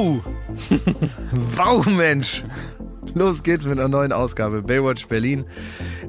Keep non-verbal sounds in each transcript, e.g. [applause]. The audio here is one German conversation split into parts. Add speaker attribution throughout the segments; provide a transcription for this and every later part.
Speaker 1: [laughs] Wow, Mensch! Los geht's mit einer neuen Ausgabe Baywatch Berlin.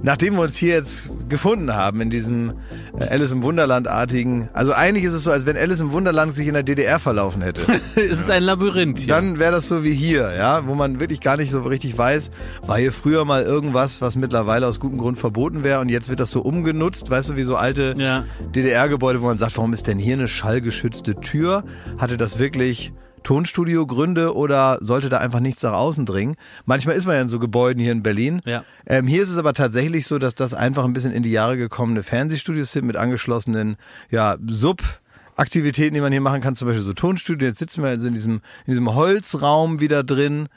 Speaker 1: Nachdem wir uns hier jetzt gefunden haben in diesem äh, Alice im Wunderland-artigen, also eigentlich ist es so, als wenn Alice im Wunderland sich in der DDR verlaufen hätte. [laughs]
Speaker 2: es ist ein Labyrinth hier.
Speaker 1: Dann wäre das so wie hier, ja, wo man wirklich gar nicht so richtig weiß, war hier früher mal irgendwas, was mittlerweile aus gutem Grund verboten wäre und jetzt wird das so umgenutzt, weißt du, wie so alte
Speaker 2: Ja.
Speaker 1: DDR-Gebäude, wo man sagt, warum ist denn hier eine schallgeschützte Tür? Hatte das wirklich Tonstudio-Gründe oder sollte da einfach nichts nach außen dringen? Manchmal ist man ja in so Gebäuden hier in Berlin.
Speaker 2: Ja.
Speaker 1: Ähm, hier ist es aber tatsächlich so, dass das einfach ein bisschen in die Jahre gekommene Fernsehstudios sind mit angeschlossenen, ja, Sub- Aktivitäten, die man hier machen kann, zum Beispiel so Tonstudio. Jetzt sitzen wir also in diesem, in diesem Holzraum wieder drin,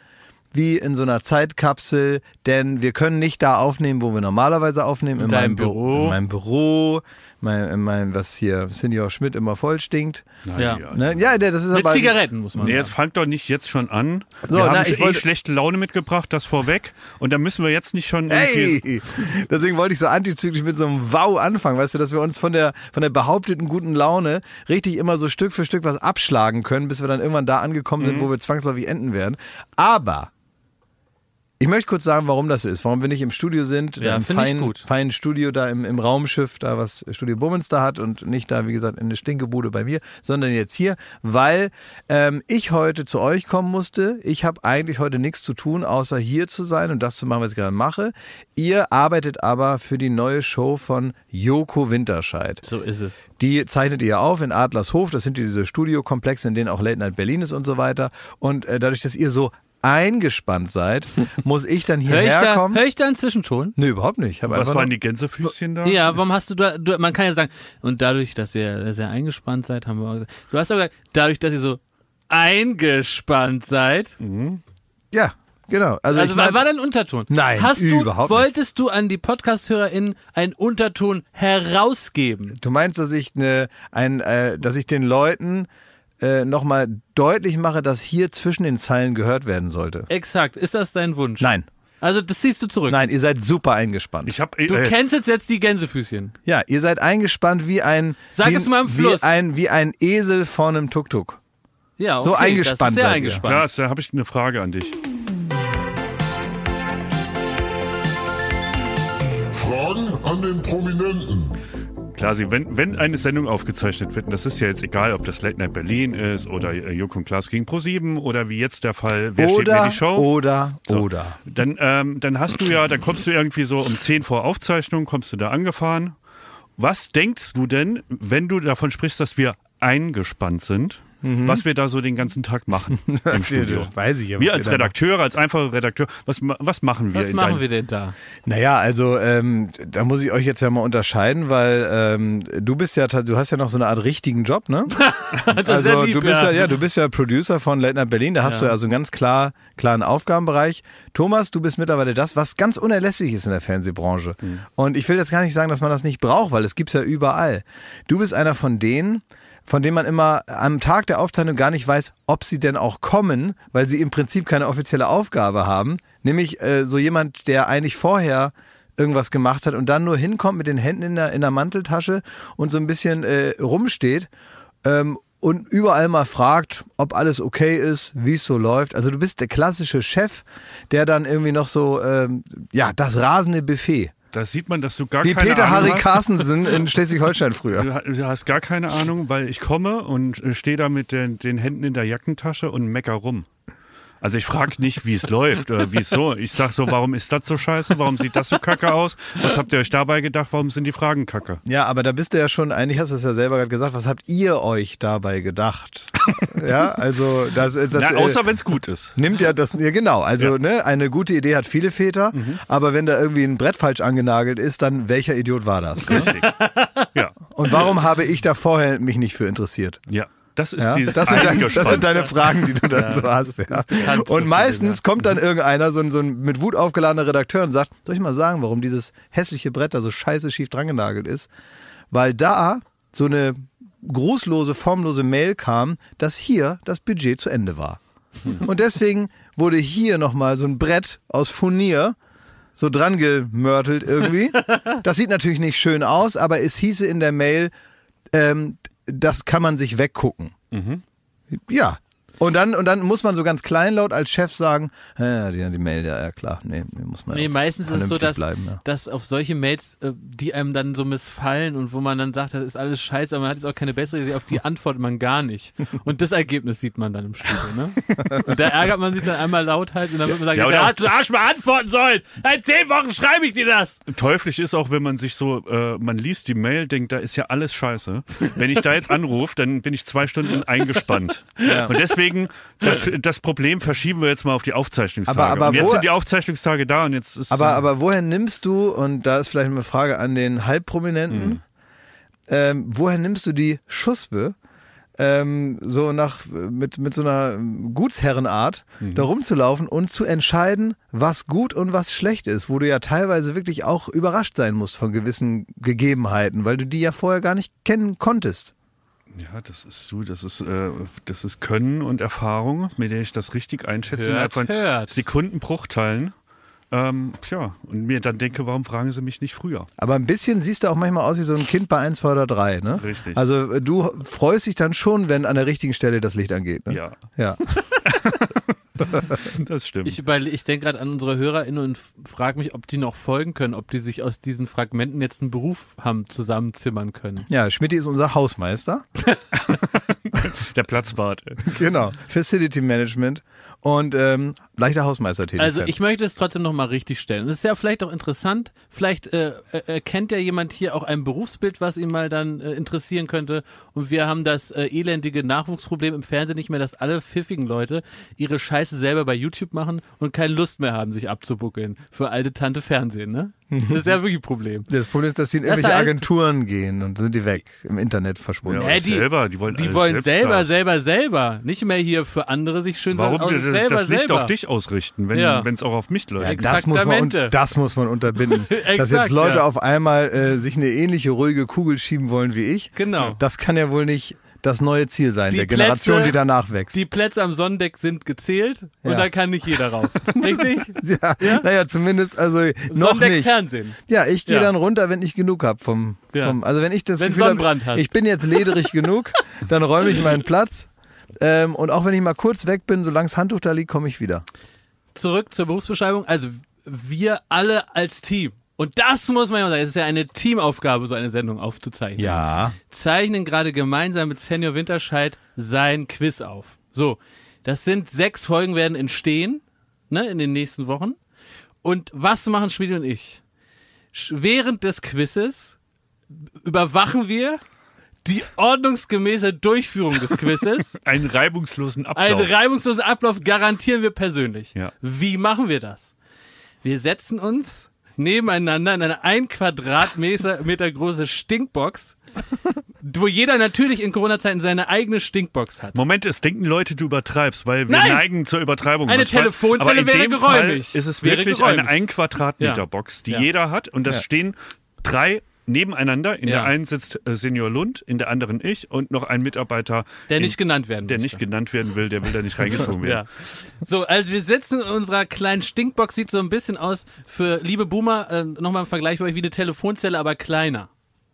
Speaker 1: wie in so einer Zeitkapsel, denn wir können nicht da aufnehmen, wo wir normalerweise aufnehmen. In,
Speaker 2: deinem
Speaker 1: meinem Bü-
Speaker 2: Büro.
Speaker 1: In meinem Büro, mein, in meinem, was hier Senior Schmidt immer voll stinkt.
Speaker 2: Ja.
Speaker 1: Ne? Ja, das ist
Speaker 2: Mit
Speaker 1: aber.
Speaker 2: Zigaretten muss man
Speaker 3: Nee,
Speaker 2: sagen.
Speaker 3: jetzt fangt doch nicht jetzt schon an.
Speaker 1: So,
Speaker 3: wir
Speaker 1: na,
Speaker 3: haben
Speaker 1: ich
Speaker 3: eh
Speaker 1: wollte-
Speaker 3: schlechte Laune mitgebracht, das vorweg. Und da müssen wir jetzt nicht schon.
Speaker 1: Hey! Deswegen wollte ich so antizyklisch mit so einem Wow anfangen, weißt du, dass wir uns von der, von der behaupteten guten Laune richtig immer so Stück für Stück was abschlagen können, bis wir dann irgendwann da angekommen
Speaker 2: Mhm.
Speaker 1: sind, wo wir zwangsläufig enden werden. Aber ich möchte kurz sagen, warum das so ist, warum wir nicht im Studio sind,
Speaker 2: Ja,
Speaker 1: im feinen, feinen Studio da im, im Raumschiff, da was Studio Bummens da hat und nicht da, wie gesagt, in der Stinkebude bei mir, sondern jetzt hier, weil ähm, ich heute zu euch kommen musste. Ich habe eigentlich heute nichts zu tun, außer hier zu sein und das zu machen, was ich gerade mache. Ihr arbeitet aber für die neue Show von Joko Winterscheid.
Speaker 2: So ist es.
Speaker 1: Die zeichnet ihr auf in Adlershof. Das sind diese Studiokomplexe, in denen auch Late Night Berlin ist und so weiter. Und äh, dadurch, dass ihr so eingespannt seid, muss ich dann
Speaker 2: Hör
Speaker 1: hierher
Speaker 2: da,
Speaker 1: kommen.
Speaker 2: hör ich da einen Zwischenton?
Speaker 1: Nee, überhaupt nicht. Ich hab
Speaker 3: Was waren die Gänsefüßchen da?
Speaker 2: Ja, warum hast du da, du, man kann ja sagen, und dadurch, dass ihr sehr eingespannt seid, haben wir auch gesagt, du hast aber gesagt, dadurch, dass ihr so eingespannt seid,
Speaker 1: Ja, genau. Also,
Speaker 2: also
Speaker 1: mein,
Speaker 2: war da ein Unterton?
Speaker 1: Nein,
Speaker 2: hast du,
Speaker 1: überhaupt nicht.
Speaker 2: wolltest du an die Podcast-HörerInnen einen Unterton herausgeben?
Speaker 1: du meinst, dass ich ne, ein, äh, dass ich den Leuten äh, nochmal deutlich mache, dass hier zwischen den Zeilen gehört werden sollte.
Speaker 2: Exakt, ist das dein Wunsch?
Speaker 1: Nein,
Speaker 2: Also das ziehst du zurück.
Speaker 1: nein, ihr seid super eingespannt.
Speaker 3: Ich hab,
Speaker 2: Du
Speaker 3: äh,
Speaker 2: kennst jetzt die Gänsefüßchen.
Speaker 1: ja, ihr seid eingespannt wie ein
Speaker 2: Sag
Speaker 1: wie,
Speaker 2: es mal im
Speaker 1: wie
Speaker 2: Fluss.
Speaker 1: ein wie ein Esel vor einem Tuk-Tuk.
Speaker 2: Ja, okay,
Speaker 1: So eingespannt
Speaker 2: das ist sehr
Speaker 1: seid ihr.
Speaker 2: eingespannt.
Speaker 3: Klaas, da habe ich eine Frage an dich.
Speaker 4: Fragen an den Prominenten.
Speaker 3: Klasi, wenn, wenn eine Sendung aufgezeichnet wird, und das ist ja jetzt egal, ob das Late Night Berlin ist oder äh, Joko und Klaas gegen Pro7 oder wie jetzt der Fall, wer steht
Speaker 1: oder
Speaker 3: mir die Show?
Speaker 1: oder
Speaker 3: So.
Speaker 1: oder.
Speaker 3: Dann, ähm, dann hast du ja, dann kommst du irgendwie so um 10 vor Aufzeichnung, kommst du da angefahren. Was denkst du denn, wenn du davon sprichst, dass wir eingespannt sind, was wir da so den ganzen Tag machen [laughs] im Studio?
Speaker 1: Weiß ich ja,
Speaker 3: Wir als
Speaker 1: da
Speaker 3: Redakteure, als einfache Redakteur, was, was machen wir?
Speaker 2: Was
Speaker 3: in
Speaker 2: machen wir denn da?
Speaker 1: Naja, also ähm, da muss ich euch jetzt ja mal unterscheiden, weil ähm, du bist ja, du hast ja noch so eine Art richtigen Job, ne? [laughs]
Speaker 2: Das ist
Speaker 1: also
Speaker 2: ja lieb,
Speaker 1: du bist ja.
Speaker 2: ja.
Speaker 1: ja, du bist ja Producer von Late Night Berlin. Da hast
Speaker 2: Ja.
Speaker 1: du also einen ganz klar klaren Aufgabenbereich. Thomas, du bist mittlerweile das, was ganz unerlässlich ist in der Fernsehbranche.
Speaker 2: Mhm.
Speaker 1: Und ich will jetzt gar nicht sagen, dass man das nicht braucht, weil es gibt's ja überall. Du bist einer von denen, von denen man immer am Tag der Aufzeichnung gar nicht weiß, ob sie denn auch kommen, weil sie im Prinzip keine offizielle Aufgabe haben. Nämlich äh, so jemand, der eigentlich vorher irgendwas gemacht hat und dann nur hinkommt mit den Händen in der, in der Manteltasche und so ein bisschen äh, rumsteht ähm, und überall mal fragt, ob alles okay ist, wie es so läuft. Also du bist der klassische Chef, der dann irgendwie noch so, ähm, ja, das rasende Buffet.
Speaker 3: Da sieht man, dass du gar
Speaker 1: Wie
Speaker 3: keine
Speaker 1: Peter
Speaker 3: Ahnung
Speaker 1: Harry
Speaker 3: hast.
Speaker 1: Carstensen in [laughs] Schleswig-Holstein früher.
Speaker 3: Du hast gar keine Ahnung, weil ich komme und äh, stehe da mit den, den Händen in der Jackentasche und mecker rum. Also ich frage nicht, wie es läuft oder wie es so. Ich sag so, warum ist das so scheiße? Warum sieht das so kacke aus? Was habt ihr euch dabei gedacht? Warum sind die Fragen kacke?
Speaker 1: Ja, aber da bist du ja schon, eigentlich hast du es ja selber gerade gesagt, was habt ihr euch dabei gedacht? ja, also das, das
Speaker 3: Na,
Speaker 1: äh,
Speaker 3: außer wenn es gut ist.
Speaker 1: Nimmt ja das, ja genau, also ne, eine gute Idee hat viele Väter, aber wenn da irgendwie ein Brett falsch angenagelt ist, dann welcher Idiot war das? Ne?
Speaker 3: Richtig. Ja,
Speaker 1: Und warum habe ich da vorher mich nicht für interessiert?
Speaker 3: ja. Das ist
Speaker 1: Ja?
Speaker 3: dieses
Speaker 1: Das, sind deine, das sind deine Fragen, die du dann so hast. Ja.
Speaker 2: bekannt,
Speaker 1: Und meistens
Speaker 2: ja.
Speaker 1: kommt dann irgendeiner, so ein, so ein mit Wut aufgeladener Redakteur und sagt, soll ich mal sagen, warum dieses hässliche Brett da so scheiße schief drangenagelt ist? Weil da so eine grußlose, formlose Mail kam, dass hier das Budget zu Ende war. Und deswegen wurde hier nochmal so ein Brett aus Furnier so dran gemörtelt irgendwie. Das sieht natürlich nicht schön aus, aber es hieße in der Mail, ähm, das kann man sich weggucken. Ja. Und dann, und dann muss man so ganz kleinlaut als Chef sagen, ja, die, die Mail, ja, ja klar, nee, nee, muss man
Speaker 2: Nee,
Speaker 1: ja
Speaker 2: meistens ist es so, dass,
Speaker 1: bleiben, ja.
Speaker 2: dass auf solche Mails, äh, die einem dann so missfallen und wo man dann sagt, das ist alles scheiße, aber man hat jetzt auch keine bessere Idee, auf die antwortet man gar nicht. Und das Ergebnis sieht man dann im Studio, ne? Und da ärgert man sich dann einmal laut halt und dann wird man sagen,
Speaker 3: Ja,
Speaker 2: ja,
Speaker 3: auch-
Speaker 2: hat du Arsch mal antworten sollen. Seit zehn Wochen schreibe ich dir das.
Speaker 3: Teuflisch ist auch, wenn man sich so, äh, man liest die Mail, denkt, da ist ja alles scheiße. Wenn ich da jetzt anrufe, dann bin ich zwei Stunden eingespannt. Und deswegen, das, das Problem verschieben wir jetzt mal auf die Aufzeichnungstage.
Speaker 1: Aber- aber
Speaker 3: und jetzt
Speaker 1: wo-
Speaker 3: sind die Aufzeichnungstage da und jetzt ist
Speaker 1: Aber,
Speaker 3: äh,
Speaker 1: aber woher nimmst du, und da ist vielleicht eine Frage an den Halbprominenten,
Speaker 3: Mhm.
Speaker 1: ähm, woher nimmst du die Schuspe, ähm, so nach, mit, mit so einer Gutsherrenart
Speaker 3: Mhm.
Speaker 1: da rumzulaufen und zu entscheiden, was gut und was schlecht ist, wo du ja teilweise wirklich auch überrascht sein musst von gewissen Gegebenheiten, weil du die ja vorher gar nicht kennen konntest.
Speaker 3: Ja, das ist du, das ist, äh, das ist Können und Erfahrung, mit der ich das richtig einschätze
Speaker 2: Hört,
Speaker 3: innerhalb von
Speaker 2: hört.
Speaker 3: Sekundenbruchteilen. Ähm, tja, und mir dann denke, warum fragen sie mich nicht früher?
Speaker 1: Aber ein bisschen siehst du auch manchmal aus wie so ein Kind bei 1, 2 oder 3, ne?
Speaker 3: Richtig.
Speaker 1: Also äh, du freust dich dann schon, wenn an der richtigen Stelle das Licht angeht. Ne?
Speaker 3: Ja,
Speaker 1: Ja. [laughs] [laughs]
Speaker 3: das stimmt.
Speaker 2: Ich, überle- ich denke gerade an unsere HörerInnen und frage mich, ob die noch folgen können, ob die sich aus diesen Fragmenten jetzt einen Beruf haben zusammenzimmern können.
Speaker 1: Ja, Schmidti ist unser Hausmeister. [laughs] [laughs]
Speaker 3: der Platzbart. ey.
Speaker 1: Genau. Facility Management und ähm, leichter Hausmeistertätigkeit.
Speaker 2: Also ich möchte es trotzdem nochmal richtig stellen. Es ist ja vielleicht auch interessant, vielleicht äh, äh, erkennt ja jemand hier auch ein Berufsbild, was ihn mal dann äh, interessieren könnte. Und wir haben das äh, elendige Nachwuchsproblem im Fernsehen nicht mehr, dass alle pfiffigen Leute ihre Scheiße selber bei YouTube machen und keine Lust mehr haben, sich abzubuckeln für alte Tante Fernsehen, ne? [laughs] Das ist ja wirklich ein Problem.
Speaker 1: das Problem ist, dass die in
Speaker 2: Das
Speaker 1: irgendwelche
Speaker 2: heißt-
Speaker 1: Agenturen gehen und dann sind die weg, im Internet verschwunden.
Speaker 3: Ja,
Speaker 2: die-
Speaker 3: selber, die wollen,
Speaker 2: Die wollen selber,
Speaker 3: sagen.
Speaker 2: selber, selber. Nicht mehr hier für andere sich schön
Speaker 3: Warum
Speaker 2: aus,
Speaker 3: das,
Speaker 2: selber,
Speaker 3: das Licht
Speaker 2: selber.
Speaker 3: auf dich ausrichten, wenn
Speaker 2: Ja.
Speaker 3: es auch auf mich läuft?
Speaker 1: Ja, das, muss man, das muss man unterbinden. [laughs] Dass
Speaker 2: Exakt,
Speaker 1: jetzt Leute
Speaker 2: ja.
Speaker 1: auf einmal äh, sich eine ähnliche ruhige Kugel schieben wollen wie ich,
Speaker 2: Genau.
Speaker 1: das kann ja wohl nicht das neue Ziel sein,
Speaker 2: Die
Speaker 1: der Generation,
Speaker 2: Plätze-
Speaker 1: die danach wächst.
Speaker 2: Die Plätze am Sonnendeck sind gezählt und
Speaker 1: Ja.
Speaker 2: da kann nicht jeder rauf. [laughs] Richtig?
Speaker 1: ja,
Speaker 2: Ja?
Speaker 1: Naja, zumindest, also noch
Speaker 2: Sonnendeck
Speaker 1: nicht.
Speaker 2: Fernsehen.
Speaker 1: Ja, ich gehe
Speaker 2: Ja.
Speaker 1: dann runter, wenn ich genug hab vom, vom also wenn ich das
Speaker 2: Wenn
Speaker 1: Gefühl
Speaker 2: Sonnenbrand hast.
Speaker 1: ich bin jetzt lederig [laughs] genug, dann räume ich meinen Platz. Ähm, und auch wenn ich mal kurz weg bin, solange das Handtuch da liegt, komme ich wieder.
Speaker 2: Zurück zur Berufsbeschreibung. Also wir alle als Team. Und das muss man ja sagen. Es ist ja eine Teamaufgabe, so eine Sendung aufzuzeichnen.
Speaker 1: Ja.
Speaker 2: Zeichnen gerade gemeinsam mit Senior Winterscheid sein Quiz auf. So. Das sind sechs Folgen werden entstehen, ne, in den nächsten Wochen. Und was machen Schmiede und ich? Während des Quizzes überwachen wir die ordnungsgemäße Durchführung des Quizzes. [laughs]
Speaker 3: Einen reibungslosen Ablauf.
Speaker 2: Einen reibungslosen Ablauf garantieren wir persönlich.
Speaker 3: Ja.
Speaker 2: Wie machen wir das? Wir setzen uns nebeneinander in eine ein Quadratmeter Meter große Stinkbox, wo jeder natürlich in Corona-Zeiten seine eigene Stinkbox hat.
Speaker 3: Moment, es denken Leute, du übertreibst, weil wir
Speaker 2: Nein!
Speaker 3: neigen zur Übertreibung.
Speaker 2: Eine
Speaker 3: manchmal.
Speaker 2: Telefonzelle
Speaker 3: Aber in
Speaker 2: wäre
Speaker 3: dem
Speaker 2: geräumig.
Speaker 3: Fall ist es
Speaker 2: Wäre
Speaker 3: wirklich
Speaker 2: geräumig.
Speaker 3: eine 1 Quadratmeter. Box, die
Speaker 2: Ja.
Speaker 3: jeder hat und das
Speaker 1: Ja.
Speaker 3: stehen drei nebeneinander. In
Speaker 2: Ja.
Speaker 3: der einen sitzt äh, Senior Lund, in der anderen ich und noch ein Mitarbeiter,
Speaker 2: Der
Speaker 3: in,
Speaker 2: nicht genannt werden
Speaker 3: der
Speaker 2: möchte.
Speaker 3: nicht genannt werden will, der will da nicht reingezogen [laughs] werden.
Speaker 2: Ja. So, also wir sitzen in unserer kleinen Stinkbox, sieht so ein bisschen aus für liebe Boomer, äh, nochmal im Vergleich für euch wie eine Telefonzelle, aber kleiner.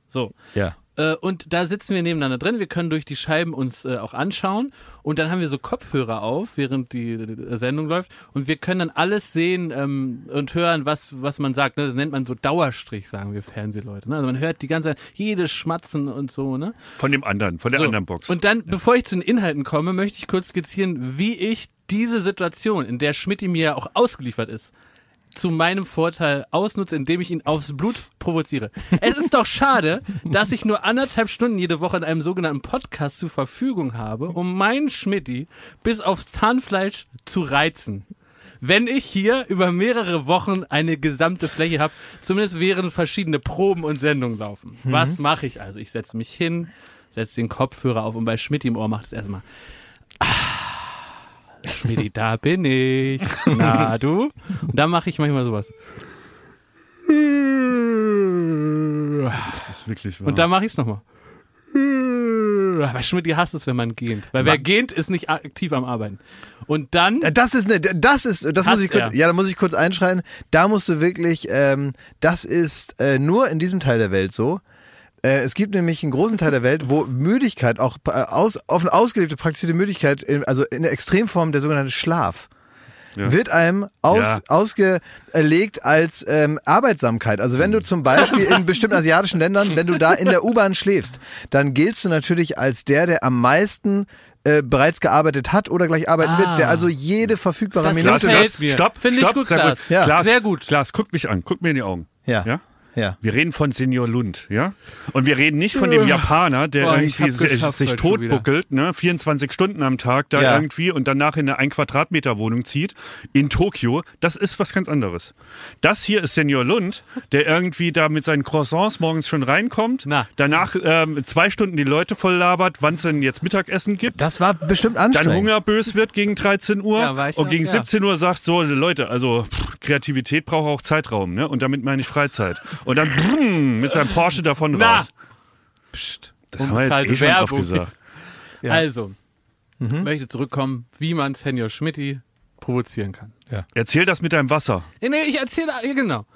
Speaker 2: So.
Speaker 1: Ja.
Speaker 2: Äh, und da sitzen wir nebeneinander drin. Wir können durch die Scheiben uns äh, auch anschauen. Und dann haben wir so Kopfhörer auf, während die, die Sendung läuft. Und wir können dann alles sehen ähm, und hören, was, was man sagt. ne? Das nennt man so Dauerstrich, sagen wir Fernsehleute. Ne? Also man hört die ganze Zeit jedes Schmatzen und so. Ne?
Speaker 3: Von dem anderen, von der
Speaker 2: So.
Speaker 3: anderen Box.
Speaker 2: Und dann, bevor ich zu den Inhalten komme, möchte ich kurz skizzieren, wie ich diese Situation, in der Schmidt mir ja auch ausgeliefert ist, zu meinem Vorteil ausnutze, indem ich ihn aufs Blut provoziere. Es ist doch schade, dass ich nur anderthalb Stunden jede Woche in einem sogenannten Podcast zur Verfügung habe, um meinen Schmidti bis aufs Zahnfleisch zu reizen. Wenn ich hier über mehrere Wochen eine gesamte Fläche habe, zumindest während verschiedene Proben und Sendungen laufen. Was mache ich also? Ich setze mich hin, setze den Kopfhörer auf und bei Schmidt im Ohr macht es erstmal. Ah, Schmidt, da bin ich. Na du? Und dann mache ich manchmal sowas.
Speaker 3: das ist wirklich wahr.
Speaker 2: Und dann mache ich es nochmal. Aber Schmidt hasst es, wenn man gähnt. Weil wer gähnt, ist nicht aktiv am Arbeiten. Und dann.
Speaker 1: Äh, Das ist eine, das ist, das muss ich kurz,
Speaker 2: er.
Speaker 1: ja, da muss ich kurz einschreiten. Da musst du wirklich, ähm, das ist äh, nur in diesem Teil der Welt so. Äh, es gibt nämlich einen großen Teil der Welt, wo Müdigkeit, auch äh, aus, offen ausgelebte, praktizierte Müdigkeit, in, also in der Extremform der sogenannte Schlaf,
Speaker 3: Ja.
Speaker 1: wird einem aus,
Speaker 3: Ja.
Speaker 1: ausgelegt als ähm, Arbeitsamkeit. Also wenn du zum Beispiel in bestimmten asiatischen Ländern, wenn du da in der U-Bahn schläfst, dann giltst du natürlich als der, der am meisten äh, bereits gearbeitet hat oder gleich arbeiten
Speaker 2: Ah.
Speaker 1: wird, der also jede verfügbare
Speaker 2: Das
Speaker 1: Minute...
Speaker 3: Klaas. Stopp,
Speaker 2: Finde ich
Speaker 3: stopp,
Speaker 2: gut,
Speaker 3: sehr
Speaker 2: Klaas.
Speaker 1: Ja.
Speaker 2: Sehr gut.
Speaker 3: Klaas, guck mich an, guck mir in die Augen.
Speaker 1: Ja.
Speaker 3: Ja? Wir reden von Senior Lund, ja? Und wir reden nicht von dem Japaner, der
Speaker 2: Boah,
Speaker 3: irgendwie sich, sich totbuckelt, ne? 24 Stunden am Tag da
Speaker 1: Ja.
Speaker 3: irgendwie und danach in eine ein Quadratmeter Wohnung zieht in Tokio. Das ist was ganz anderes. Das hier ist Senior Lund, der irgendwie da mit seinen Croissants morgens schon reinkommt,
Speaker 2: Na.
Speaker 3: danach ähm, zwei Stunden die Leute voll labert, wann es denn jetzt Mittagessen gibt.
Speaker 1: Das war bestimmt
Speaker 3: dann
Speaker 1: anstrengend.
Speaker 3: hungerbös wird gegen 13 Uhr
Speaker 2: Ja,
Speaker 3: und
Speaker 2: noch,
Speaker 3: gegen
Speaker 2: ja.
Speaker 3: 17 Uhr sagt so Leute, also pff, Kreativität braucht auch Zeitraum, ne? Und damit meine ich Freizeit. Und dann brumm, mit seinem Porsche davon
Speaker 2: Na.
Speaker 3: raus. Psst, das haben wir jetzt eh schon oft gesagt. [laughs]
Speaker 1: Ja.
Speaker 2: Also,
Speaker 1: Mhm.
Speaker 2: möchte zurückkommen, wie man Senior Schmidti provozieren kann.
Speaker 3: Erzähl das mit deinem Wasser.
Speaker 2: Nee, nee, ich erzähle, ja, genau.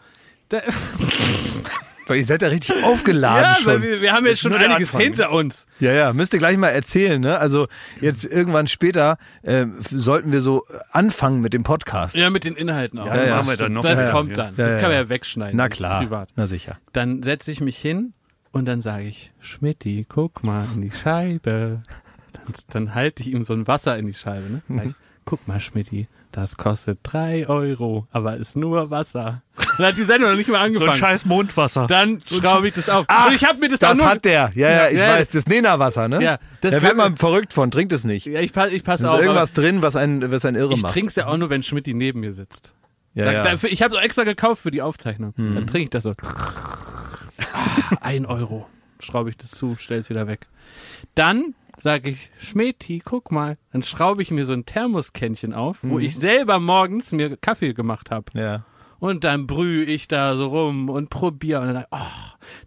Speaker 2: Da, [laughs]
Speaker 1: Weil ihr seid ja richtig aufgeladen
Speaker 2: ja,
Speaker 1: schon.
Speaker 2: weil wir, wir haben jetzt schon einiges
Speaker 3: Anfang,
Speaker 2: hinter uns.
Speaker 1: Ja, ja, müsst ihr gleich mal erzählen, ne? Also jetzt irgendwann später f- sollten wir so anfangen mit dem Podcast.
Speaker 2: Ja, mit den Inhalten auch.
Speaker 3: Ja,
Speaker 1: ja,
Speaker 3: machen wir dann noch.
Speaker 2: Das
Speaker 3: Ja,
Speaker 2: kommt
Speaker 3: ja.
Speaker 2: dann. Das
Speaker 1: ja,
Speaker 2: kann man
Speaker 1: ja.
Speaker 2: ja wegschneiden.
Speaker 1: Na klar,
Speaker 2: privat.
Speaker 1: na sicher.
Speaker 2: Dann setze ich mich hin und dann sage ich, Schmidti, guck mal in die Scheibe. Dann, dann halte ich ihm so ein Wasser in die Scheibe. Ne? Sag ich, guck mal, Schmidti, das kostet drei Euro, aber ist nur Wasser. Dann hat die Sendung noch nicht mal
Speaker 3: So
Speaker 2: angefangen.
Speaker 3: ein scheiß Mondwasser.
Speaker 2: dann schraube ich das auf.
Speaker 1: Ah,
Speaker 2: und ich habe mir das, auch
Speaker 1: Das
Speaker 2: nur...
Speaker 1: hat der. Ja, ja, ich
Speaker 2: Ja,
Speaker 1: weiß. Das Nena-Wasser, ne?
Speaker 2: Ja,
Speaker 1: da wird man verrückt von. Trinkt es nicht.
Speaker 2: ja, ich passe ich pass
Speaker 1: Da
Speaker 2: auf.
Speaker 1: ist irgendwas drin, was einen, was einen irre
Speaker 2: Ich
Speaker 1: macht.
Speaker 2: trinke es ja auch nur, wenn Schmidti neben mir sitzt.
Speaker 1: Ja,
Speaker 2: Da-
Speaker 1: ja.
Speaker 2: Dafür, ich habe es extra gekauft für die Aufzeichnung.
Speaker 1: Mhm.
Speaker 2: Dann trinke ich das so. Ah, ein Euro. Schraube ich das zu, stell es wieder weg. Dann sage ich, Schmeti, guck mal. Dann schraube ich mir so ein Thermoskännchen auf, wo ich selber morgens mir Kaffee gemacht habe.
Speaker 1: Ja.
Speaker 2: Und dann brühe ich da so rum und probiere. Und dann, oh,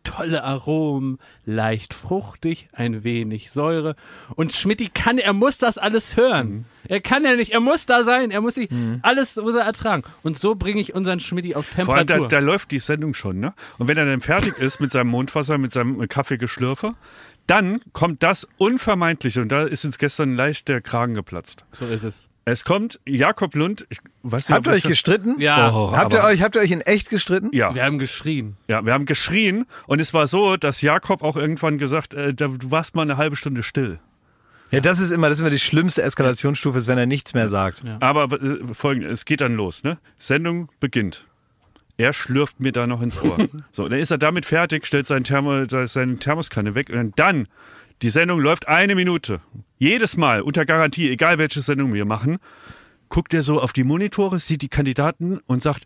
Speaker 2: tolle Aromen, leicht fruchtig, ein wenig Säure. Und Schmidti kann, er muss das alles hören.
Speaker 1: Mhm.
Speaker 2: Er kann ja nicht, er muss da sein, er muss sich, alles muss er ertragen. Und so bringe ich unseren Schmidti auf
Speaker 3: Vor allem, da,
Speaker 2: Temperatur.
Speaker 3: da läuft die Sendung schon, ne? Und wenn er dann fertig ist mit seinem Mondwasser, mit seinem Kaffeegeschlürfe, dann kommt das Unvermeidliche und da ist uns gestern leicht der Kragen geplatzt.
Speaker 2: so ist es.
Speaker 3: Es kommt Jakob Lund, ich weiß nicht,
Speaker 1: Habt ihr euch gestritten?
Speaker 2: Ja,
Speaker 3: Oh,
Speaker 1: Habt ihr euch, habt ihr euch in echt gestritten?
Speaker 3: Ja,
Speaker 2: wir haben geschrien.
Speaker 3: ja, wir haben geschrien und es war so, dass Jakob auch irgendwann gesagt, äh, da- du warst mal eine halbe Stunde still.
Speaker 1: Ja, das ist immer, das ist immer die schlimmste Eskalationsstufe, ist, wenn er nichts mehr sagt.
Speaker 2: Ja.
Speaker 3: Aber äh, folgendes, es geht dann los, ne? Sendung beginnt. Er schlürft mir da noch ins Ohr. [laughs] so, dann ist er damit fertig, stellt seinen Thermo, seine Thermoskanne weg und dann, die Sendung läuft eine Minute. Jedes Mal, unter Garantie, egal welche Sendung wir machen, guckt er so auf die Monitore, sieht die Kandidaten und sagt,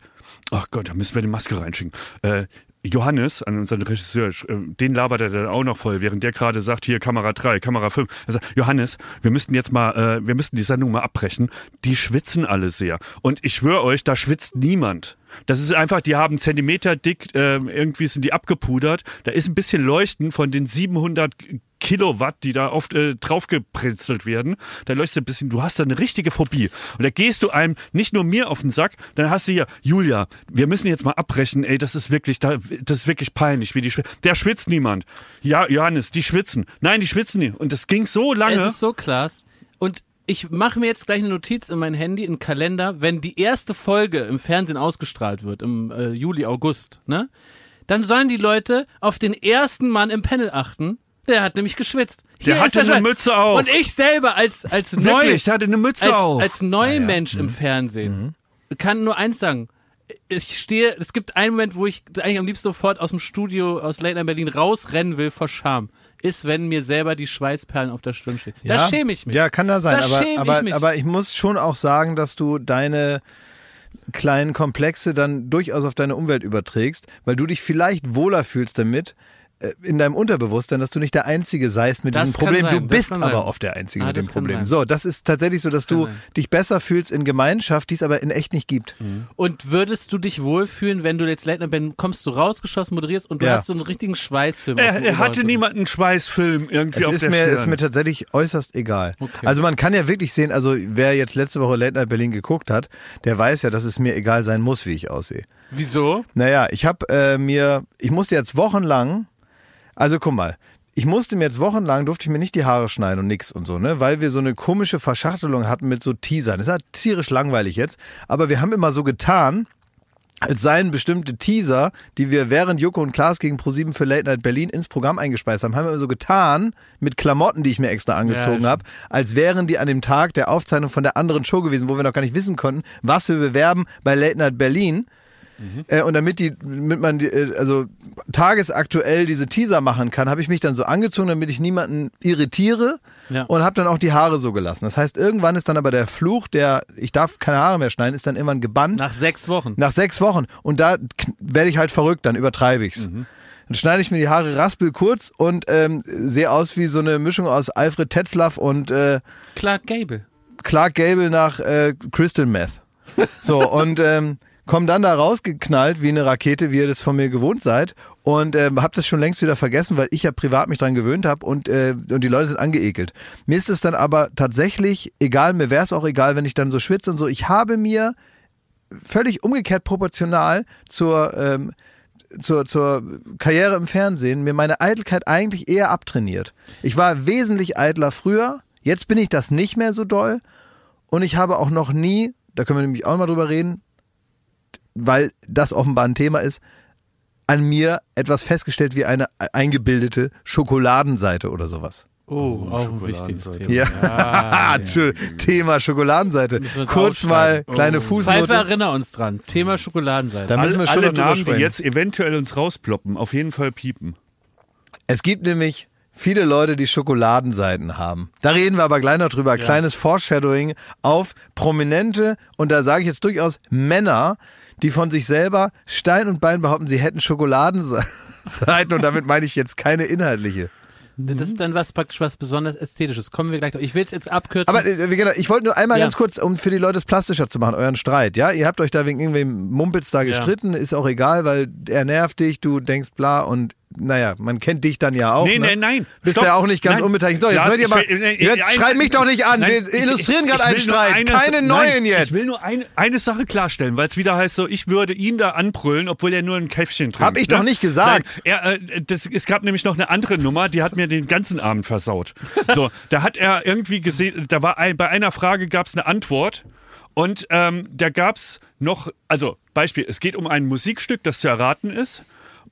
Speaker 3: ach Gott, da müssen wir eine Maske reinschicken. Äh, Johannes, an unseren Regisseur, äh, den labert er dann auch noch voll, während der gerade sagt, hier Kamera 3, Kamera 5. Er sagt, Johannes, wir müssten jetzt mal, äh, wir müssten die Sendung mal abbrechen. Die schwitzen alle sehr. Und ich schwöre euch, da schwitzt niemand. Das ist einfach, die haben Zentimeter dick, äh, irgendwie sind die abgepudert. Da ist ein bisschen Leuchten von den 700 Kilowatt, die da oft äh, draufgepritzelt werden. Da leuchtet ein bisschen, du hast da eine richtige Phobie. Und da gehst du einem, nicht nur mir auf den Sack, dann hast du hier, Julia, wir müssen jetzt mal abbrechen, ey, das ist wirklich, da, das ist wirklich peinlich, wie die. Der schwitzt niemand. Ja, Johannes, die schwitzen. Nein, die schwitzen nicht. Und das ging so lange.
Speaker 2: Es ist so klasse. Und ich mache mir jetzt gleich eine Notiz in mein Handy, in Kalender, wenn die erste Folge im Fernsehen ausgestrahlt wird, im äh, Juli, August, ne? Dann sollen die Leute auf den ersten Mann im Panel achten. Der hat nämlich geschwitzt.
Speaker 3: Der
Speaker 2: Hier
Speaker 3: hatte
Speaker 2: ist der
Speaker 3: eine
Speaker 2: Schwein.
Speaker 3: Mütze auf.
Speaker 2: Und ich selber als, als neu,
Speaker 3: Wirklich, der hatte eine Mütze
Speaker 2: als,
Speaker 3: auf.
Speaker 2: als Neumensch im Fernsehen kann nur eins sagen. Ich stehe, es gibt einen Moment, wo ich eigentlich am liebsten sofort aus dem Studio aus Late Night Berlin rausrennen will vor Scham. Ist, wenn mir selber die Schweißperlen auf der Stirn stehen. Da schäme ich mich.
Speaker 1: Ja, kann da sein.
Speaker 2: Da
Speaker 1: aber,
Speaker 2: schäme ich
Speaker 1: aber,
Speaker 2: mich.
Speaker 1: aber ich muss schon auch sagen, dass du deine kleinen Komplexe dann durchaus auf deine Umwelt überträgst, weil du dich vielleicht wohler fühlst damit, in deinem Unterbewusstsein, dass du nicht der Einzige seist mit
Speaker 2: Das
Speaker 1: diesem
Speaker 2: kann
Speaker 1: Problem.
Speaker 2: sein,
Speaker 1: du bist
Speaker 2: kann
Speaker 1: aber
Speaker 2: sein.
Speaker 1: oft der Einzige
Speaker 2: Ah,
Speaker 1: mit dem
Speaker 2: kann
Speaker 1: Problem.
Speaker 2: sein.
Speaker 1: So, das ist tatsächlich so, dass du
Speaker 2: sein. Mhm.
Speaker 1: dich besser fühlst in Gemeinschaft, die es aber in echt nicht gibt.
Speaker 2: Und würdest du dich wohlfühlen, wenn du jetzt Late Night Berlin kommst, du rausgeschossen, moderierst und du
Speaker 1: Ja.
Speaker 2: hast so einen richtigen Schweißfilm.
Speaker 3: er, er hatte niemanden Schweißfilm irgendwie
Speaker 1: Es
Speaker 3: auf
Speaker 1: ist
Speaker 3: der
Speaker 1: mir,
Speaker 3: Stirn.
Speaker 1: ist mir tatsächlich äußerst egal.
Speaker 2: Okay.
Speaker 1: Also man kann ja wirklich sehen, also wer jetzt letzte Woche Late Night Berlin geguckt hat, der weiß ja, dass es mir egal sein muss, wie ich aussehe.
Speaker 2: Wieso?
Speaker 1: Naja, ich habe äh, mir, ich musste jetzt wochenlang Also guck mal, ich musste mir jetzt wochenlang, durfte ich mir nicht die Haare schneiden und nix und so, ne? Weil wir so eine komische Verschachtelung hatten mit so Teasern. Das ist ja tierisch langweilig jetzt, aber wir haben immer so getan, als seien bestimmte Teaser, die wir während Joko und Klaas gegen ProSieben für Late Night Berlin ins Programm eingespeist haben, haben wir so getan mit Klamotten, die ich mir extra angezogen
Speaker 2: Ja,
Speaker 1: habe, als wären die an dem Tag der Aufzeichnung von der anderen Show gewesen, wo wir noch gar nicht wissen konnten, was wir bewerben bei Late Night Berlin. Äh, und damit die, damit man die, äh, also tagesaktuell diese Teaser machen kann, habe ich mich dann so angezogen, damit ich niemanden irritiere
Speaker 2: Ja.
Speaker 1: und habe dann auch die Haare so gelassen. Das heißt, irgendwann ist dann aber der Fluch, der ich darf keine Haare mehr schneiden, ist dann irgendwann gebannt.
Speaker 2: Nach sechs Wochen.
Speaker 1: Nach sechs Wochen. Und da werde ich halt verrückt, dann übertreibe ich's. Dann schneide ich mir die Haare raspel kurz und ähm, sehe aus wie so eine Mischung aus Alfred Tetzlaff und äh,
Speaker 2: Clark Gable.
Speaker 1: Clark Gable nach äh, Crystal Meth. So, und ähm, komm dann da rausgeknallt wie eine Rakete, wie ihr das von mir gewohnt seid. Und ähm, hab das schon längst wieder vergessen, weil ich ja privat mich dran gewöhnt habe und, äh, und die Leute sind angeekelt. Mir ist es dann aber tatsächlich egal, mir wäre es auch egal, wenn ich dann so schwitze und so. Ich habe mir völlig umgekehrt proportional zur, ähm, zur, zur Karriere im Fernsehen mir meine Eitelkeit eigentlich eher abtrainiert. Ich war wesentlich eitler früher, jetzt bin ich das nicht mehr so doll und ich habe auch noch nie, da können wir nämlich auch mal drüber reden, weil das offenbar ein Thema ist, an mir etwas festgestellt wie eine eingebildete Schokoladenseite oder sowas.
Speaker 2: Oh, auch ein wichtiges Thema.
Speaker 1: Ja, Entschuldigung, [laughs] Thema Schokoladenseite. Kurz mal
Speaker 2: aufschreiben.
Speaker 1: kleine
Speaker 2: Pfeife
Speaker 1: Fußnote.
Speaker 2: erinnere uns dran. Thema Schokoladenseite.
Speaker 1: Da müssen wir schon
Speaker 3: alle Namen, die jetzt eventuell uns rausploppen, auf jeden Fall piepen.
Speaker 1: Es gibt nämlich viele Leute, die Schokoladenseiten haben. Da reden wir aber gleich noch drüber. Kleines Foreshadowing auf Prominente und da sage ich jetzt durchaus Männer, die von sich selber Stein und Bein behaupten, sie hätten Schokoladenseiten und damit meine ich jetzt keine inhaltliche.
Speaker 2: Das ist dann was praktisch was besonders Ästhetisches. Kommen wir gleich drauf. Ich will es jetzt abkürzen.
Speaker 1: Aber äh, gesagt, ich wollte nur einmal
Speaker 2: Ja.
Speaker 1: ganz kurz, um für die Leute es plastischer zu machen, euren Streit, ja? Ihr habt euch da wegen irgendwem Mumpels da gestritten, ist auch egal, weil er nervt dich, du denkst bla und naja, man kennt dich dann ja auch.
Speaker 3: Nee,
Speaker 1: ne?
Speaker 3: nee, nein.
Speaker 1: Bist
Speaker 3: Stopp.
Speaker 1: ja auch nicht ganz
Speaker 3: Nein.
Speaker 1: unbeteiligt. So, jetzt,
Speaker 3: Lars,
Speaker 1: hört ihr mal,
Speaker 3: will-
Speaker 1: jetzt
Speaker 3: ein-
Speaker 1: schreib mich doch nicht an.
Speaker 3: Nein,
Speaker 1: Wir illustrieren gerade einen Streit.
Speaker 3: eine-
Speaker 1: Keine neuen
Speaker 3: nein,
Speaker 1: jetzt.
Speaker 3: Ich will nur eine, eine Sache klarstellen, weil es wieder heißt so, ich würde ihn da anbrüllen, obwohl er nur ein Käffchen trinkt.
Speaker 1: Hab ich doch nicht gesagt.
Speaker 3: Nein, er, äh, das, es gab nämlich noch eine andere Nummer, die hat mir den ganzen Abend versaut. [laughs] So, da hat er irgendwie gesehen, da war ein, bei einer Frage gab es eine Antwort. Und ähm, da gab es noch, also Beispiel, es geht um ein Musikstück, das zu erraten ist.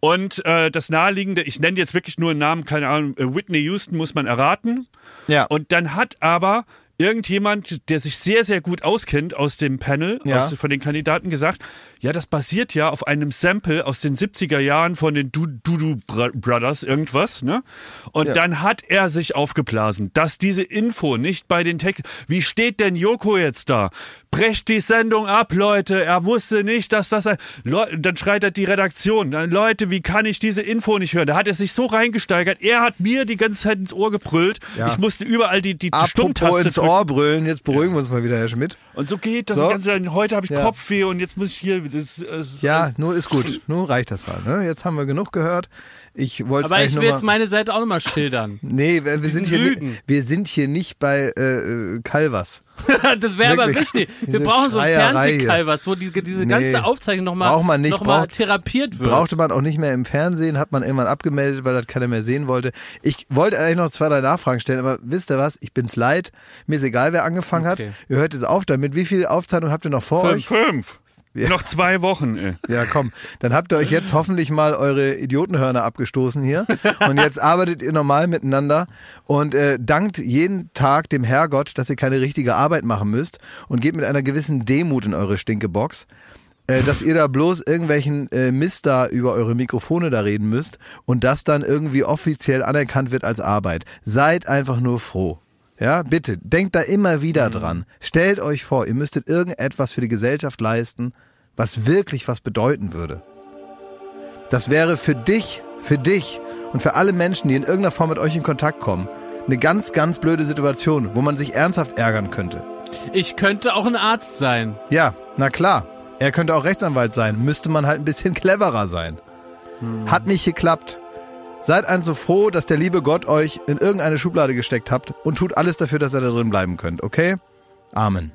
Speaker 3: Und äh, das naheliegende, ich nenne jetzt wirklich nur einen Namen, keine Ahnung, äh, Whitney Houston muss man erraten.
Speaker 1: Ja.
Speaker 3: Und dann hat aber irgendjemand, der sich sehr, sehr gut auskennt aus dem Panel,
Speaker 1: Ja.
Speaker 3: aus, von den Kandidaten gesagt, ja, das basiert ja auf einem Sample aus den 70er Jahren von den Bra- Brothers, irgendwas, ne? Und
Speaker 1: Ja.
Speaker 3: dann hat er sich aufgeblasen, dass diese Info nicht bei den Text, wie steht denn Joko jetzt da? Brecht die Sendung ab, Leute, er wusste nicht, dass das ein, Leu dann schreit er die Redaktion, dann, Leute, wie kann ich diese Info nicht hören? Da hat er sich so reingesteigert, er hat mir die ganze Zeit ins Ohr gebrüllt,
Speaker 1: Ja.
Speaker 3: ich musste überall die, die
Speaker 1: Apropos
Speaker 3: Stummtaste
Speaker 1: ins. Ohr brüllen, jetzt beruhigen wir uns mal wieder, Herr Schmidt.
Speaker 3: Und so geht das
Speaker 1: So.
Speaker 3: ganze Zeit. Heute habe ich
Speaker 1: Ja.
Speaker 3: Kopfweh und jetzt muss ich hier. Das, das,
Speaker 1: Ja, nur ist gut. Nur reicht das mal. Ne? Jetzt haben wir genug gehört. Ich wollte
Speaker 2: Aber
Speaker 1: eigentlich
Speaker 2: ich
Speaker 1: nur
Speaker 2: will
Speaker 1: mal...
Speaker 2: jetzt meine Seite auch nochmal schildern. [laughs]
Speaker 1: Nee, wir, wir sind hier,
Speaker 2: Lügen.
Speaker 1: wir sind hier nicht bei äh, äh, Calvas. [laughs]
Speaker 2: das wäre aber wichtig. Wir
Speaker 1: Diese
Speaker 2: brauchen so ein. Fernsehkalvers, wo die, diese
Speaker 1: Nee.
Speaker 2: ganze Aufzeichnung nochmal
Speaker 1: Braucht man nicht.
Speaker 2: noch mal therapiert wird.
Speaker 1: Brauchte man auch nicht mehr im Fernsehen, hat man irgendwann abgemeldet, weil das keiner mehr sehen wollte. Ich wollte eigentlich noch zwei, drei Nachfragen stellen, aber wisst ihr was? Ich bin's leid. Mir ist egal, wer angefangen
Speaker 2: Okay.
Speaker 1: hat. Ihr hört jetzt auf damit. Wie viele Aufzeichnungen habt ihr noch vor
Speaker 3: fünf.
Speaker 1: euch?
Speaker 3: fünf.
Speaker 1: Ja.
Speaker 3: Noch zwei Wochen, ey.
Speaker 1: Ja, komm. Dann habt ihr euch jetzt hoffentlich mal eure Idiotenhörner abgestoßen hier. Und jetzt arbeitet ihr normal miteinander und äh, dankt jeden Tag dem Herrgott, dass ihr keine richtige Arbeit machen müsst und geht mit einer gewissen Demut in eure Stinkebox. Äh, dass ihr da bloß irgendwelchen äh, Mist da über eure Mikrofone da reden müsst und das dann irgendwie offiziell anerkannt wird als Arbeit. Seid einfach nur froh. Ja, bitte, denkt da immer wieder dran. Stellt euch vor, ihr müsstet irgendetwas für die Gesellschaft leisten, was wirklich was bedeuten würde. Das wäre für dich, für dich und für alle Menschen, die in irgendeiner Form mit euch in Kontakt kommen, eine ganz, ganz blöde Situation, wo man sich ernsthaft ärgern könnte.
Speaker 2: Ich könnte auch ein Arzt sein.
Speaker 1: Ja, na klar. Er könnte auch Rechtsanwalt sein. Müsste man halt ein bisschen [laughs] cleverer sein. Hat nicht geklappt. Seid also froh, dass der liebe Gott euch in irgendeine Schublade gesteckt habt und tut alles dafür, dass ihr da drin bleiben könnt, okay? Amen.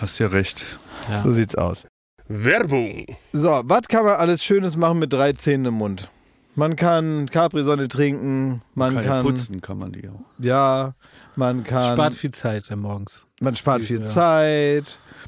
Speaker 3: Hast ja recht.
Speaker 2: Ja.
Speaker 1: So sieht's aus.
Speaker 5: Werbung.
Speaker 1: So, was kann man alles Schönes machen mit drei Zähnen im Mund? Man kann Capri-Sonne trinken, man
Speaker 3: Kann
Speaker 1: kann,
Speaker 3: putzen, kann man die auch.
Speaker 1: ja, man kann,
Speaker 2: Spart viel Zeit morgens.
Speaker 1: man spart viel
Speaker 2: ja.
Speaker 1: Zeit.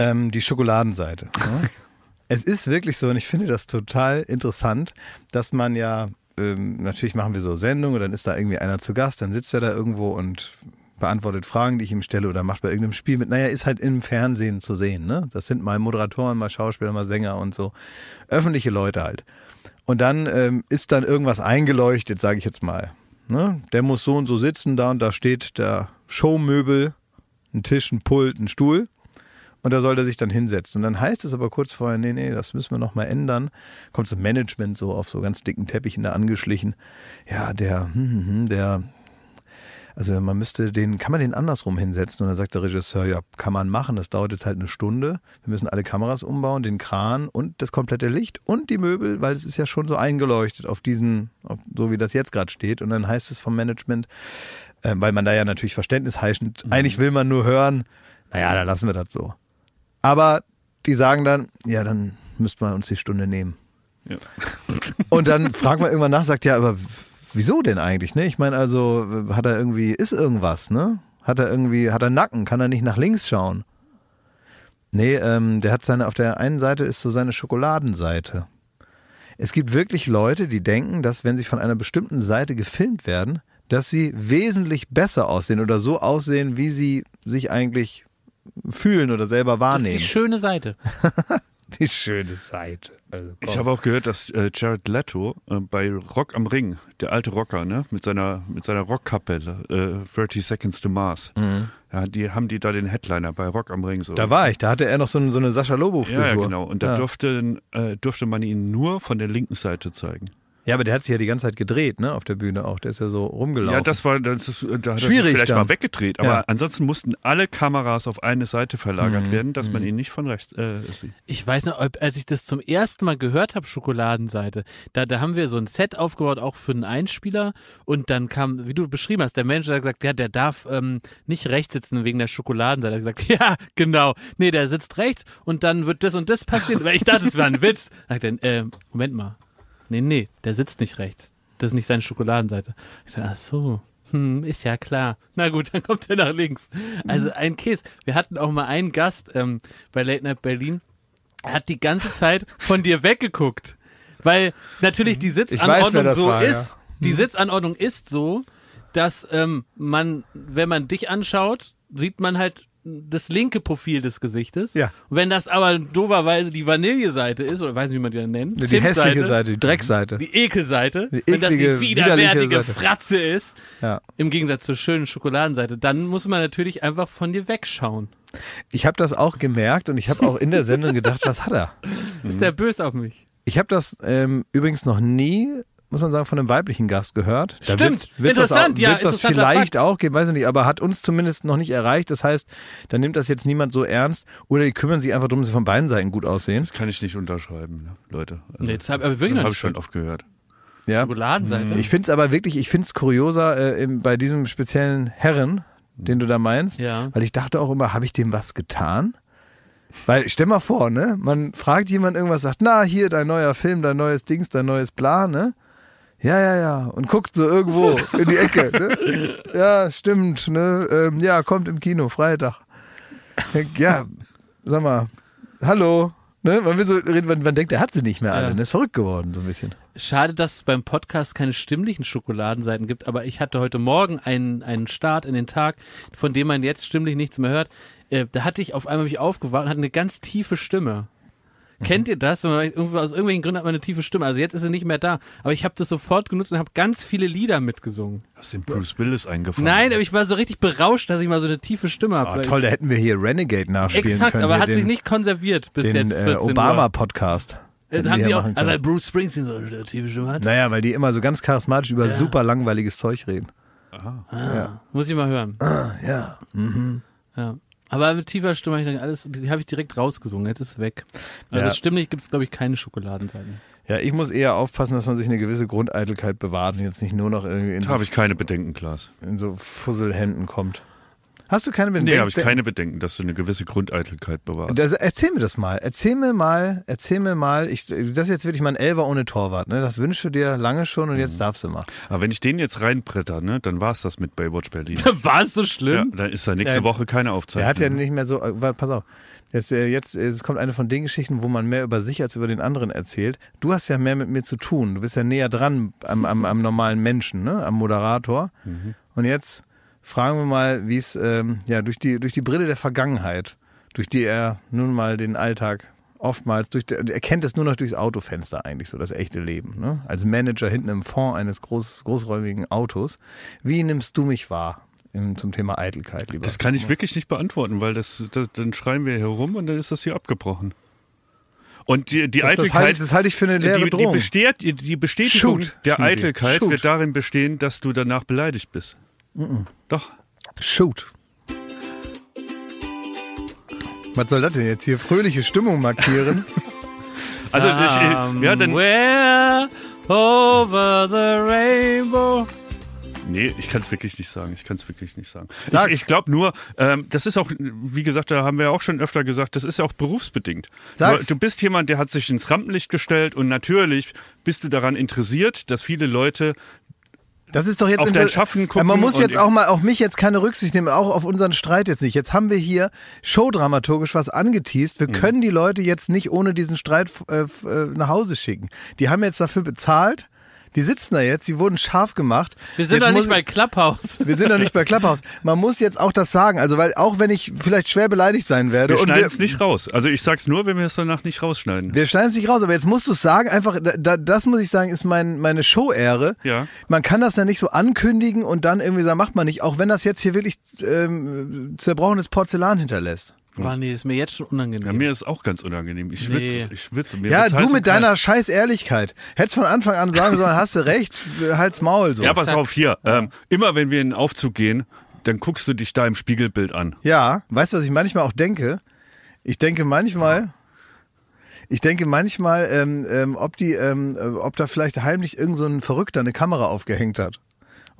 Speaker 1: ähm, die Schokoladenseite. ne? [laughs] es ist wirklich so, und ich finde das total interessant, dass man ja, ähm, natürlich machen wir so Sendungen, und dann ist da irgendwie einer zu Gast, dann sitzt er da irgendwo und beantwortet Fragen, die ich ihm stelle oder macht bei irgendeinem Spiel mit. Naja, ist halt im Fernsehen zu sehen. Ne? Das sind mal Moderatoren, mal Schauspieler, mal Sänger und so. Öffentliche Leute halt. Und dann ähm, ist dann irgendwas eingeleuchtet, sage ich jetzt mal. Ne? Der muss so und so sitzen, da und da steht der Showmöbel, ein Tisch, ein Pult, ein Stuhl. Und da soll er sich dann hinsetzen. Und dann heißt es aber kurz vorher, nee, nee, das müssen wir nochmal ändern. Kommt so Management so auf so ganz dicken Teppichen da angeschlichen. Ja, der, hm, hm, hm, der, also man müsste den, kann man den andersrum hinsetzen? Und dann sagt der Regisseur, ja, kann man machen. Das dauert jetzt halt eine Stunde. Wir müssen alle Kameras umbauen, den Kran und das komplette Licht und die Möbel, weil es ist ja schon so eingeleuchtet auf diesen, auf, so wie das jetzt gerade steht. Und dann heißt es vom Management, äh, weil man da ja natürlich Verständnis heißt, eigentlich will man nur hören, naja, dann lassen wir das so. Aber die sagen dann, ja, dann müssten wir uns die Stunde nehmen.
Speaker 3: Ja. [laughs]
Speaker 1: Und dann fragt man irgendwann nach, sagt ja, aber wieso denn eigentlich? Ne? Ich meine, also hat er irgendwie, ist irgendwas, ne? Hat er irgendwie, hat er Nacken, kann er nicht nach links schauen? Nee, ähm, der hat seine, auf der einen Seite ist so seine Schokoladenseite. Es gibt wirklich Leute, die denken, dass wenn sie von einer bestimmten Seite gefilmt werden, dass sie wesentlich besser aussehen oder so aussehen, wie sie sich eigentlich fühlen oder selber
Speaker 2: Das ist
Speaker 1: wahrnehmen.
Speaker 2: die schöne Seite. [laughs]
Speaker 1: Die schöne Seite. Also,
Speaker 3: Ich habe auch gehört, dass äh, Jared Leto äh, bei Rock am Ring, der alte Rocker, ne, mit seiner mit seiner Rockkapelle, äh, 30 Seconds to Mars, ja, die haben die da den Headliner bei Rock am Ring so.
Speaker 1: Mhm. da war ich, da hatte er noch so, eine- so eine Sascha Lobo-Frisur.
Speaker 3: ja, ja, genau. Und da
Speaker 1: ja.
Speaker 3: durfte, äh, durfte man ihn nur von der linken Seite zeigen.
Speaker 1: Ja, aber der hat sich ja die ganze Zeit gedreht, ne, auf der Bühne auch. Der ist ja so rumgelaufen.
Speaker 3: Ja, das war, das ist, da hat er sich
Speaker 1: Schwierig
Speaker 3: vielleicht
Speaker 1: dann.
Speaker 3: mal weggedreht. Aber
Speaker 1: Ja.
Speaker 3: ansonsten mussten alle Kameras auf eine Seite verlagert
Speaker 1: Mhm.
Speaker 3: werden, dass man ihn nicht von rechts äh, sieht.
Speaker 2: Ich weiß noch, ob- als ich das zum ersten Mal gehört habe, Schokoladenseite, da, da haben wir so ein Set aufgebaut, auch für einen Einspieler. Und dann kam, wie du beschrieben hast, der Mensch der hat gesagt, ja, der darf ähm, nicht rechts sitzen wegen der Schokoladenseite. Er hat gesagt, [laughs] ja, genau. Nee, der sitzt rechts und dann wird das und das passieren. Weil ich dachte, es wäre ein Witz. Dann, äh, Moment mal. Nee, nee, der sitzt nicht rechts. Das ist nicht seine Schokoladenseite. Ich sag, ach so. Hm, ist ja klar. Na gut, [laughs] dann kommt er nach links. Also ein Käse. Wir hatten auch mal einen Gast ähm, bei Late Night Berlin. Er hat die ganze Zeit von dir weggeguckt. Weil natürlich die
Speaker 1: weiß, wer
Speaker 2: Sitzanordnung
Speaker 1: das
Speaker 2: so
Speaker 1: war, ja.
Speaker 2: ist. Die Sitzanordnung ist so, dass ähm, man, wenn man dich anschaut, sieht man halt das linke Profil des Gesichtes.
Speaker 1: Ja.
Speaker 2: Und wenn das aber dooferweise die Vanilleseite ist, oder weiß nicht, wie man die dann nennt,
Speaker 1: die hässliche Seite, die Dreckseite.
Speaker 2: die Ekelseite,
Speaker 1: Die
Speaker 2: wenn das
Speaker 1: eklige,
Speaker 2: die widerwärtige. Fratze ist,
Speaker 1: Ja.
Speaker 2: im Gegensatz zur schönen Schokoladenseite, dann muss man natürlich einfach von dir wegschauen.
Speaker 1: Ich habe das auch gemerkt und ich habe auch in der Sendung gedacht, was hat er? [laughs]
Speaker 2: Ist der böse auf mich?
Speaker 1: Ich habe das ähm, übrigens noch nie, muss man sagen, von einem weiblichen Gast gehört. Da
Speaker 2: Stimmt.
Speaker 1: wird's- wird's das
Speaker 2: Interessant,
Speaker 1: auch,
Speaker 2: ja,
Speaker 1: das vielleicht
Speaker 2: Fakt.
Speaker 1: auch geben, weiß ich nicht, aber hat uns zumindest noch nicht erreicht. Das heißt, da nimmt das jetzt niemand so ernst oder die kümmern sich einfach darum, dass sie von beiden Seiten gut aussehen.
Speaker 3: Das kann ich nicht unterschreiben, ne, Leute. Also,
Speaker 2: Nee, das hab-
Speaker 3: habe
Speaker 2: nicht
Speaker 3: ich schon oft gehört.
Speaker 1: Ja.
Speaker 2: Schokoladenseite?
Speaker 1: Ich finde es aber wirklich, ich finde es kurioser äh, im, bei diesem speziellen Herren, den du da meinst,
Speaker 2: Ja.
Speaker 1: weil ich dachte auch immer, habe ich dem was getan? Weil stell mal vor, ne, man fragt jemand irgendwas, sagt, na hier dein neuer Film, dein neues Dings, dein neues Bla, ne? Ja, ja, ja. Und guckt so irgendwo in die Ecke, ne? Ja, stimmt, ne? Ähm, ja, kommt im Kino, Freitag. Ja, sag mal, hallo. Ne? Man, so reden, man, man denkt, er hat sie nicht mehr alle.
Speaker 2: Ja.
Speaker 1: Ne? Ist verrückt geworden, so ein bisschen.
Speaker 2: Schade, dass es beim Podcast keine stimmlichen Schokoladenseiten gibt, aber ich hatte heute Morgen einen, einen Start in den Tag, von dem man jetzt stimmlich nichts mehr hört. Äh, da hatte ich auf einmal mich aufgewacht und hatte eine ganz tiefe Stimme. Kennt ihr das? Aus irgendwelchen Gründen hat man eine tiefe Stimme. Also jetzt ist sie nicht mehr da. Aber ich habe das sofort genutzt und habe ganz viele Lieder mitgesungen.
Speaker 3: Hast den Bruce Willis eingefangen?
Speaker 2: Nein, aber ich war so richtig berauscht, dass ich mal so eine tiefe Stimme habe.
Speaker 1: Ah, toll, da hätten wir hier Renegade nachspielen
Speaker 2: Exakt,
Speaker 1: können.
Speaker 2: aber
Speaker 1: hier
Speaker 2: hat
Speaker 1: den,
Speaker 2: sich nicht konserviert bis
Speaker 1: den
Speaker 2: jetzt
Speaker 1: äh,
Speaker 2: 14 Uhr.
Speaker 1: Obama-Podcast.
Speaker 2: Äh,
Speaker 1: hätten
Speaker 2: haben die auch. Bruce Springsteen so eine tiefe Stimme hat.
Speaker 1: Naja, weil die immer so ganz charismatisch über
Speaker 2: Ja.
Speaker 1: super langweiliges Zeug reden.
Speaker 2: Ah, Muss ich mal hören.
Speaker 1: Ja.
Speaker 2: Ja. Aber mit tiefer Stimme habe ich dann alles, die habe ich direkt rausgesungen, jetzt ist es weg. Also
Speaker 1: Ja.
Speaker 2: stimmlich gibt es, glaube ich, keine Schokoladenseiten.
Speaker 1: Ja, ich muss eher aufpassen, dass man sich eine gewisse Grundeitelkeit bewahrt und jetzt nicht nur noch irgendwie in,
Speaker 3: Da
Speaker 1: so,
Speaker 3: habe ich keine Bedenken, Klaas.
Speaker 1: in so Fusselhänden kommt. Hast du keine Bedenken?
Speaker 3: Nee, habe ich keine Bedenken, dass du eine gewisse Grundeitelkeit bewahrst.
Speaker 1: Das, erzähl mir das mal. Erzähl mir mal, erzähl mir mal, ich, das ist jetzt wirklich mal ein Elfer ohne Torwart, ne? Das wünschst du dir lange schon und
Speaker 3: Mhm.
Speaker 1: jetzt darfst du mal.
Speaker 3: Aber wenn ich den jetzt reinbretter, ne, dann war es das mit Baywatch Berlin. [laughs]
Speaker 2: War es so
Speaker 3: ja,
Speaker 2: schlimm?
Speaker 3: dann ist da nächste
Speaker 1: Ja,
Speaker 3: Woche keine Aufzeichnung.
Speaker 1: Der hat ja nicht mehr so, äh, warte, pass auf. Jetzt, äh, jetzt äh, es kommt eine von den Geschichten, wo man mehr über sich als über den anderen erzählt. Du hast ja mehr mit mir zu tun. Du bist ja näher dran am, am, am normalen Menschen, ne? am Moderator. Und jetzt fragen wir mal, wie es ähm, ja durch die durch die Brille der Vergangenheit, durch die er nun mal den Alltag oftmals durch er kennt es nur noch durchs Autofenster eigentlich so das echte Leben. Ne? Als Manager hinten im Fond eines groß, großräumigen Autos. Wie nimmst du mich wahr im, zum Thema Eitelkeit, lieber?
Speaker 3: Das kann ich wirklich nicht beantworten, weil das, das dann schreien wir hier rum und dann ist das hier abgebrochen. Und die, die
Speaker 1: Das, das,
Speaker 3: Eitelkeit,
Speaker 1: halte ich, das halte ich für eine leere
Speaker 3: die, die, besteht, die, Bestätigung
Speaker 1: Shoot,
Speaker 3: der. Eitelkeit
Speaker 1: Shoot.
Speaker 3: wird darin bestehen, dass du danach beleidigt bist. Doch.
Speaker 1: Shoot. Was soll das denn jetzt hier? Fröhliche Stimmung markieren? [laughs]
Speaker 3: Also ich, ja, dann,
Speaker 2: Somewhere over the rainbow.
Speaker 3: Nee, ich kann es wirklich nicht sagen. Ich kann es wirklich nicht sagen.
Speaker 1: Sag's.
Speaker 3: Ich, ich glaube nur, ähm, das ist auch, wie gesagt, da haben wir ja auch schon öfter gesagt, das ist ja auch berufsbedingt.
Speaker 1: Sag's.
Speaker 3: Du, du bist jemand, der hat sich ins Rampenlicht gestellt und natürlich bist du daran interessiert, dass viele Leute
Speaker 1: Das ist doch jetzt
Speaker 3: Auf dein Schaffen gucken
Speaker 1: Man muss jetzt auch mal auf mich jetzt keine Rücksicht nehmen, auch auf unseren Streit jetzt nicht. Jetzt haben wir hier showdramaturgisch was angeteased.
Speaker 3: Mhm.
Speaker 1: Wir können die Leute jetzt nicht ohne diesen Streit äh, äh, nach Hause schicken. Die haben jetzt dafür bezahlt. Die sitzen da jetzt, die wurden scharf gemacht.
Speaker 2: Wir sind
Speaker 1: jetzt
Speaker 2: doch nicht bei Clubhouse.
Speaker 1: Wir sind doch nicht bei Clubhouse. Man muss jetzt auch das sagen, also weil auch wenn ich vielleicht schwer beleidigt sein werde
Speaker 3: Wir
Speaker 1: und
Speaker 3: schneiden es nicht raus. Also ich sag's nur, wenn wir es danach nicht rausschneiden.
Speaker 1: wir schneiden es nicht raus, aber jetzt musst du es sagen, einfach, da, da, das muss ich sagen, ist mein, meine Show-Ehre.
Speaker 3: Ja.
Speaker 1: Man kann das ja nicht so ankündigen und dann irgendwie sagen, macht man nicht, auch wenn das jetzt hier wirklich ähm, zerbrochenes Porzellan hinterlässt.
Speaker 2: Boah, nee, ist mir jetzt schon
Speaker 3: Ja,
Speaker 2: unangenehm.
Speaker 3: mir ist auch ganz unangenehm. Ich schwitze.
Speaker 2: Nee.
Speaker 3: Ich schwitze. Mir
Speaker 1: Ja, du mit deiner scheiß Ehrlichkeit. Hättest von Anfang an sagen sollen, hast du recht, halt's Maul so.
Speaker 3: Ja, pass auf hier. Ähm, immer wenn wir in den Aufzug gehen, dann guckst du dich da im Spiegelbild an.
Speaker 1: Ja, weißt du, was ich manchmal auch denke? Ich denke manchmal, ich denke manchmal, ähm, ähm, ob die, ähm, äh, ob da vielleicht heimlich irgend so ein Verrückter eine Kamera aufgehängt hat.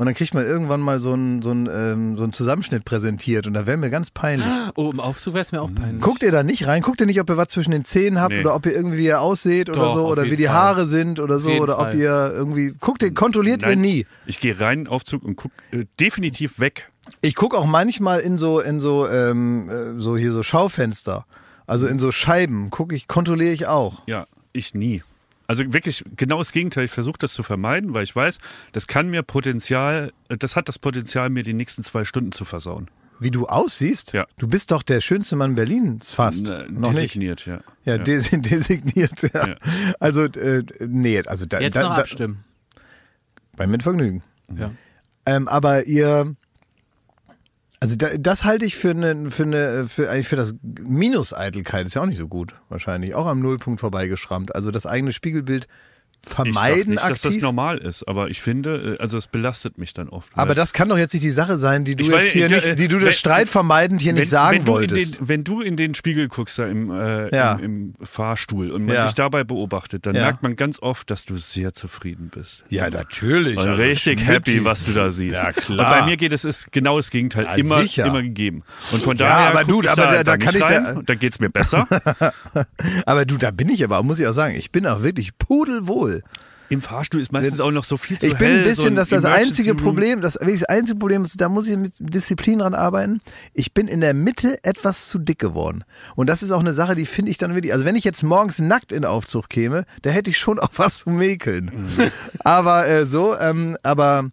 Speaker 1: Und dann kriegt man irgendwann mal so einen so einen, ähm, so einen Zusammenschnitt präsentiert und da wäre mir ganz peinlich.
Speaker 2: Oh, im Aufzug wäre es mir auch peinlich.
Speaker 1: Guckt ihr da nicht rein? Guckt ihr nicht, ob ihr was zwischen den Zähnen habt
Speaker 3: Nee.
Speaker 1: oder ob ihr irgendwie wie ihr ausseht oder
Speaker 2: Doch,
Speaker 1: so
Speaker 2: auf
Speaker 1: oder wie die
Speaker 2: Fall.
Speaker 1: Haare sind oder so oder ob
Speaker 2: Fall.
Speaker 1: ihr irgendwie guckt ihr kontrolliert ihr
Speaker 3: Nein,
Speaker 1: nie.
Speaker 3: Ich gehe rein in den Aufzug und guck äh, definitiv weg.
Speaker 1: Ich guck auch manchmal in so in so ähm, äh, so hier so Schaufenster, also in so Scheiben gucke ich kontrolliere ich auch.
Speaker 3: Ja, ich nie. Also wirklich genau das Gegenteil. Ich versuche das zu vermeiden, weil ich weiß, das kann mir Potenzial, äh, das hat das Potenzial, mir die nächsten zwei Stunden zu versauen.
Speaker 1: Wie du aussiehst?
Speaker 3: Ja.
Speaker 1: Du bist doch der schönste Mann Berlins fast.
Speaker 3: Äh,
Speaker 1: Noch nicht.
Speaker 3: designiert, ja.
Speaker 1: Ja, des [laughs] designiert. Ja.
Speaker 3: Ja.
Speaker 1: Also äh, nee, also da,
Speaker 2: Jetzt
Speaker 1: da,
Speaker 2: noch
Speaker 1: da
Speaker 2: abstimmen.
Speaker 1: bei mit Vergnügen.
Speaker 2: Ja.
Speaker 1: Ähm, aber ihr, also da, das halte ich für eine, für eine, für eigentlich für das Minus-Eitelkeit ist ja auch nicht so gut, wahrscheinlich. Auch am Nullpunkt vorbeigeschrammt. Also das eigene Spiegelbild
Speaker 3: Ich sag
Speaker 1: vermeiden
Speaker 3: nicht, dass das
Speaker 1: aktiv.
Speaker 3: normal ist, aber ich finde, äh, also es belastet mich dann oft.
Speaker 1: aber das kann doch jetzt nicht die Sache sein, die du
Speaker 3: Ich
Speaker 1: jetzt hier
Speaker 3: ich-
Speaker 1: nicht,
Speaker 3: äh,
Speaker 1: die du
Speaker 3: wenn-
Speaker 1: das Streit vermeidend hier nicht sagen
Speaker 3: wenn
Speaker 1: wolltest.
Speaker 3: Den, wenn du in den Spiegel guckst da im, äh,
Speaker 1: Ja.
Speaker 3: im, im Fahrstuhl und man
Speaker 1: Ja.
Speaker 3: dich dabei beobachtet, dann
Speaker 1: Ja.
Speaker 3: merkt man ganz oft, dass du sehr zufrieden bist.
Speaker 1: ja, natürlich.
Speaker 3: Also richtig happy, was du da siehst.
Speaker 1: Ja, klar.
Speaker 3: Und bei mir geht es ist genau das Gegenteil.
Speaker 1: Ja,
Speaker 3: immer,
Speaker 1: sicher.
Speaker 3: immer gegeben. Und von daher
Speaker 1: aber du,
Speaker 3: ich
Speaker 1: aber
Speaker 3: da,
Speaker 1: da- da
Speaker 3: da
Speaker 1: kann ich da-
Speaker 3: rein und dann geht's mir besser. [laughs]
Speaker 1: Aber du, da bin ich aber, muss ich auch sagen, ich bin auch wirklich pudelwohl.
Speaker 3: Im Fahrstuhl ist meistens auch noch so viel zu
Speaker 1: Ich bin
Speaker 3: hell,
Speaker 1: ein bisschen,
Speaker 3: so
Speaker 1: dass das einzige. Problem, das wirklich das einzige Problem ist, da muss ich mit Disziplin dran arbeiten. Ich bin in der Mitte etwas zu dick geworden. Und das ist auch eine Sache, die finde ich dann wirklich, also wenn ich jetzt morgens nackt in Aufzug käme, da hätte ich schon [laughs] auch was zu mäkeln.
Speaker 3: Mhm.
Speaker 1: Aber äh, so, ähm, aber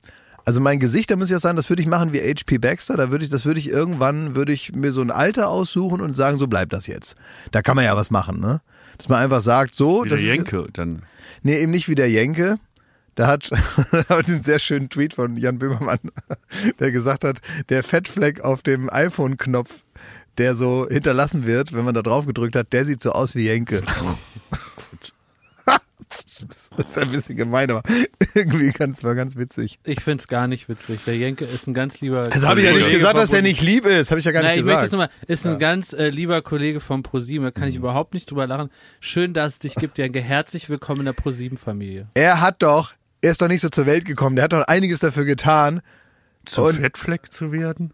Speaker 1: also mein Gesicht, da muss ich auch sagen, das würde ich machen wie HP Baxter, da würde ich, das würde ich irgendwann, würde ich mir so ein Alter aussuchen und sagen, so bleibt das jetzt. Da kann man ja was machen, ne? Dass man einfach sagt, so,
Speaker 3: Wie der
Speaker 1: das ist
Speaker 3: Jenke. Dann
Speaker 1: Nee, eben nicht wie der Jenke. Da hat, [laughs] hat einen sehr schönen Tweet von Jan Böhmermann, [laughs] der gesagt hat, der Fettfleck auf dem iPhone-Knopf, der so hinterlassen wird, wenn man da drauf gedrückt hat, der sieht so aus wie Jenke. [laughs] Das ist ein bisschen gemein, aber [laughs] irgendwie ganz, war ganz witzig.
Speaker 2: Ich find's gar nicht witzig. Der Jenke ist ein ganz lieber.
Speaker 1: Also habe ich ja nicht
Speaker 2: Kollege
Speaker 1: gesagt, dass der nicht lieb ist. Habe ich ja gar
Speaker 2: Nein,
Speaker 1: nicht
Speaker 2: ich möchte
Speaker 1: gesagt.
Speaker 2: es nochmal, ist ein ganz äh, lieber Kollege vom ProSieben, da
Speaker 1: Mhm.
Speaker 2: kann ich überhaupt nicht drüber lachen. Schön, dass es dich gibt, Jenke. Herzlich willkommen in der ProSieben-Familie.
Speaker 1: Er hat doch, er ist doch nicht so zur Welt gekommen. Der hat doch einiges dafür getan.
Speaker 3: zum
Speaker 1: Und-
Speaker 3: Fettfleck zu werden.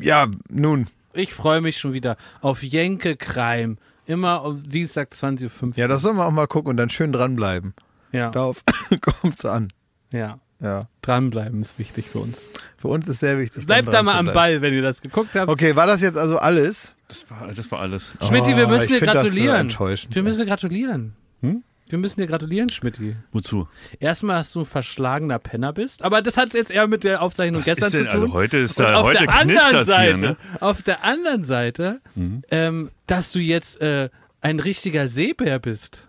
Speaker 1: Ja, nun.
Speaker 2: Ich freue mich schon wieder auf Jenke Kreim. Immer um Dienstag 20.15 Uhr.
Speaker 1: Ja, das sollen wir auch mal gucken und dann schön dranbleiben.
Speaker 2: ja,
Speaker 1: Darauf [laughs] kommt's an.
Speaker 2: ja.
Speaker 1: Ja.
Speaker 2: Dranbleiben ist wichtig für uns.
Speaker 1: Für uns ist sehr wichtig.
Speaker 2: Bleibt da mal am. Ball, wenn ihr das geguckt habt.
Speaker 1: Okay, war das jetzt also alles?
Speaker 3: Das war, das war alles.
Speaker 2: Schmidti, wir
Speaker 1: Oh,
Speaker 2: müssen
Speaker 1: ich
Speaker 2: dir
Speaker 1: so
Speaker 2: gratulieren.
Speaker 1: enttäuschend.
Speaker 2: wir müssen dir gratulieren. Wir müssen dir gratulieren, Schmidti.
Speaker 3: Wozu?
Speaker 2: Erstmal, dass du ein verschlagener Penner bist, aber das hat jetzt eher mit der Aufzeichnung
Speaker 3: Was
Speaker 2: gestern
Speaker 3: ist denn,
Speaker 2: zu tun.
Speaker 3: also heute ist da,
Speaker 2: auf
Speaker 3: heute
Speaker 2: der anderen Seite,
Speaker 3: hier, ne?
Speaker 2: auf der anderen Seite, ähm, dass du jetzt äh, ein richtiger Seebär bist.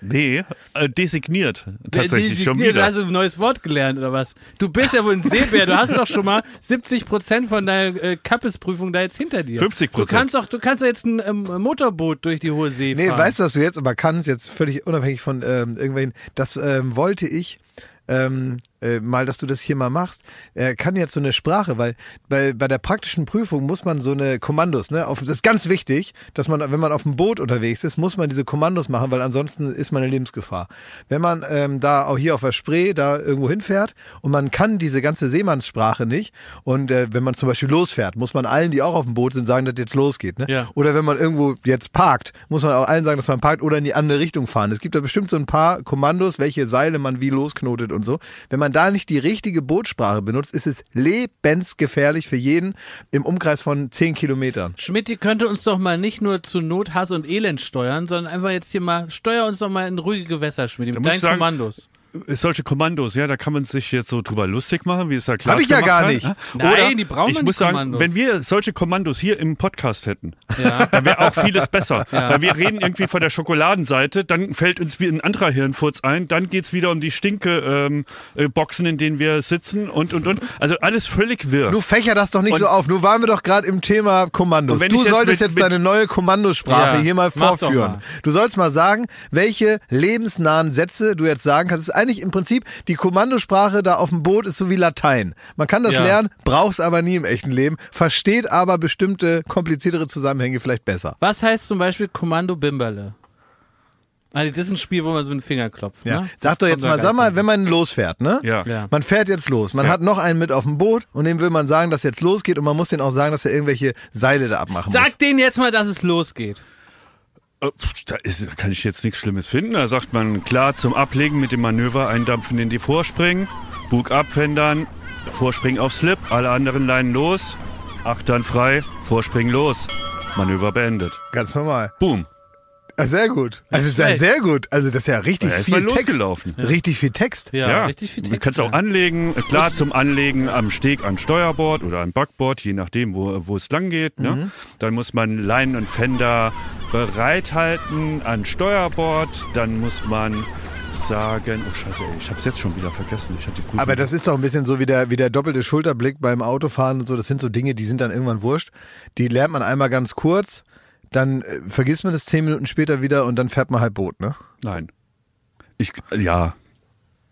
Speaker 3: Nee, äh, designiert. Tatsächlich
Speaker 2: Die-
Speaker 3: schon wieder.
Speaker 2: Hast du ein neues Wort gelernt oder was? Du bist ja wohl ein Seebär. Du hast doch schon mal 70 Prozent von deiner äh, Kappesprüfung da jetzt hinter dir.
Speaker 3: 50%.
Speaker 2: Du kannst doch, du kannst doch jetzt ein ähm, Motorboot durch die hohe See
Speaker 1: Nee,
Speaker 2: fahren.
Speaker 1: weißt du, was du jetzt aber kannst, jetzt völlig unabhängig von ähm, irgendwelchen, das ähm, wollte ich ähm, äh, mal, dass du das hier mal machst, äh, kann jetzt so eine Sprache, weil bei, bei der praktischen Prüfung muss man so eine Kommandos, ne, auf, das ist ganz wichtig, dass man, wenn man auf dem Boot unterwegs ist, muss man diese Kommandos machen, weil ansonsten ist man in Lebensgefahr. Wenn man ähm, da auch hier auf der Spree da irgendwo hinfährt und man kann diese ganze Seemannssprache nicht und äh, wenn man zum Beispiel losfährt, muss man allen, die auch auf dem Boot sind, sagen, dass jetzt losgeht, ne?
Speaker 2: Ja.
Speaker 1: Oder wenn man irgendwo jetzt parkt, muss man auch allen sagen, dass man parkt oder in die andere Richtung fahren. Es gibt da bestimmt so ein paar Kommandos, welche Seile man wie losknotet und so. Wenn man da nicht die richtige Bootssprache benutzt, ist es lebensgefährlich für jeden im Umkreis von 10 Kilometern.
Speaker 2: Schmidt, könnte uns doch mal nicht nur zu Not, Hass und Elend steuern, sondern einfach jetzt hier mal, steuer uns doch mal in ruhige Gewässer, Schmidt, mit deinen
Speaker 3: sagen-
Speaker 2: Kommandos.
Speaker 3: Solche Kommandos, ja, da kann man sich jetzt so drüber lustig machen, wie es da klar
Speaker 1: Hab ich ja gar nicht.
Speaker 2: Nein, die brauchen
Speaker 3: Ich muss
Speaker 2: die
Speaker 3: sagen, wenn wir solche Kommandos hier im Podcast hätten,
Speaker 2: Ja.
Speaker 3: dann wäre auch vieles besser. Weil wir reden irgendwie von der Schokoladenseite, dann fällt uns wie ein anderer Hirnfurz ein, dann geht's wieder um die Stinke-Boxen, in denen wir sitzen und, und, und. Also alles völlig wirr.
Speaker 1: Du fächer das doch nicht
Speaker 3: Und-
Speaker 1: so auf. Nun waren wir doch gerade im Thema Kommandos. Du
Speaker 3: jetzt
Speaker 1: solltest
Speaker 3: mit-
Speaker 1: jetzt
Speaker 3: mit-
Speaker 1: deine neue Kommandosprache
Speaker 2: Ja,
Speaker 1: hier mal
Speaker 2: mach
Speaker 1: vorführen.
Speaker 2: mal.
Speaker 1: Du sollst mal sagen, welche lebensnahen Sätze du jetzt sagen kannst. Eigentlich im Prinzip, die Kommandosprache da auf dem Boot ist so wie Latein. Man kann das
Speaker 2: Ja.
Speaker 1: lernen, brauch's aber nie im echten Leben, versteht aber bestimmte kompliziertere Zusammenhänge vielleicht besser.
Speaker 2: Was heißt zum Beispiel Kommando Bimberle? Also das ist ein Spiel, wo man so mit dem Finger klopft.
Speaker 1: Ja.
Speaker 2: Ne?
Speaker 1: Sag doch jetzt mal, sag mal, wenn man losfährt, ne?
Speaker 3: ja.
Speaker 2: Ja.
Speaker 1: Man fährt jetzt los. Man hat noch einen mit auf dem Boot und dem will man sagen, dass jetzt losgeht und man muss den auch sagen, dass er irgendwelche Seile da abmachen muss.
Speaker 2: Sag denen jetzt mal, dass es losgeht.
Speaker 3: Äh, Da, ist, da kann ich jetzt nichts Schlimmes finden. Da sagt man klar zum Ablegen mit dem Manöver eindampfen in die Vorspringen, Bug abfändern, Vorspringen auf Slip, alle anderen Leinen los, Achtern frei, Vorspringen los, Manöver beendet.
Speaker 1: Ganz normal.
Speaker 3: Boom.
Speaker 1: Ah, sehr gut. Also sehr, sehr gut. Also das ist ja richtig
Speaker 3: Ja, ist
Speaker 1: viel Text.
Speaker 3: losgelaufen.
Speaker 1: Richtig viel Text.
Speaker 2: Ja, richtig viel Text.
Speaker 3: Du kannst auch
Speaker 2: ja.
Speaker 3: anlegen, äh, klar zum Anlegen am Steg an Steuerbord oder am Backbord, je nachdem, wo, wo es lang geht.
Speaker 1: Mhm.
Speaker 3: Ne? Dann muss man Leinen und Fender bereithalten an Steuerbord. Dann muss man sagen, oh scheiße, ey, ich habe es jetzt schon wieder vergessen. Ich hatte die Prüfung.
Speaker 1: Aber das ist doch ein bisschen so wie der, wie der doppelte Schulterblick beim Autofahren und so. Das sind so Dinge, die sind dann irgendwann wurscht. Die lernt man einmal ganz kurz, dann äh, vergisst man das zehn Minuten später wieder und dann fährt man halt Boot, ne?
Speaker 3: Nein. Ich, ja.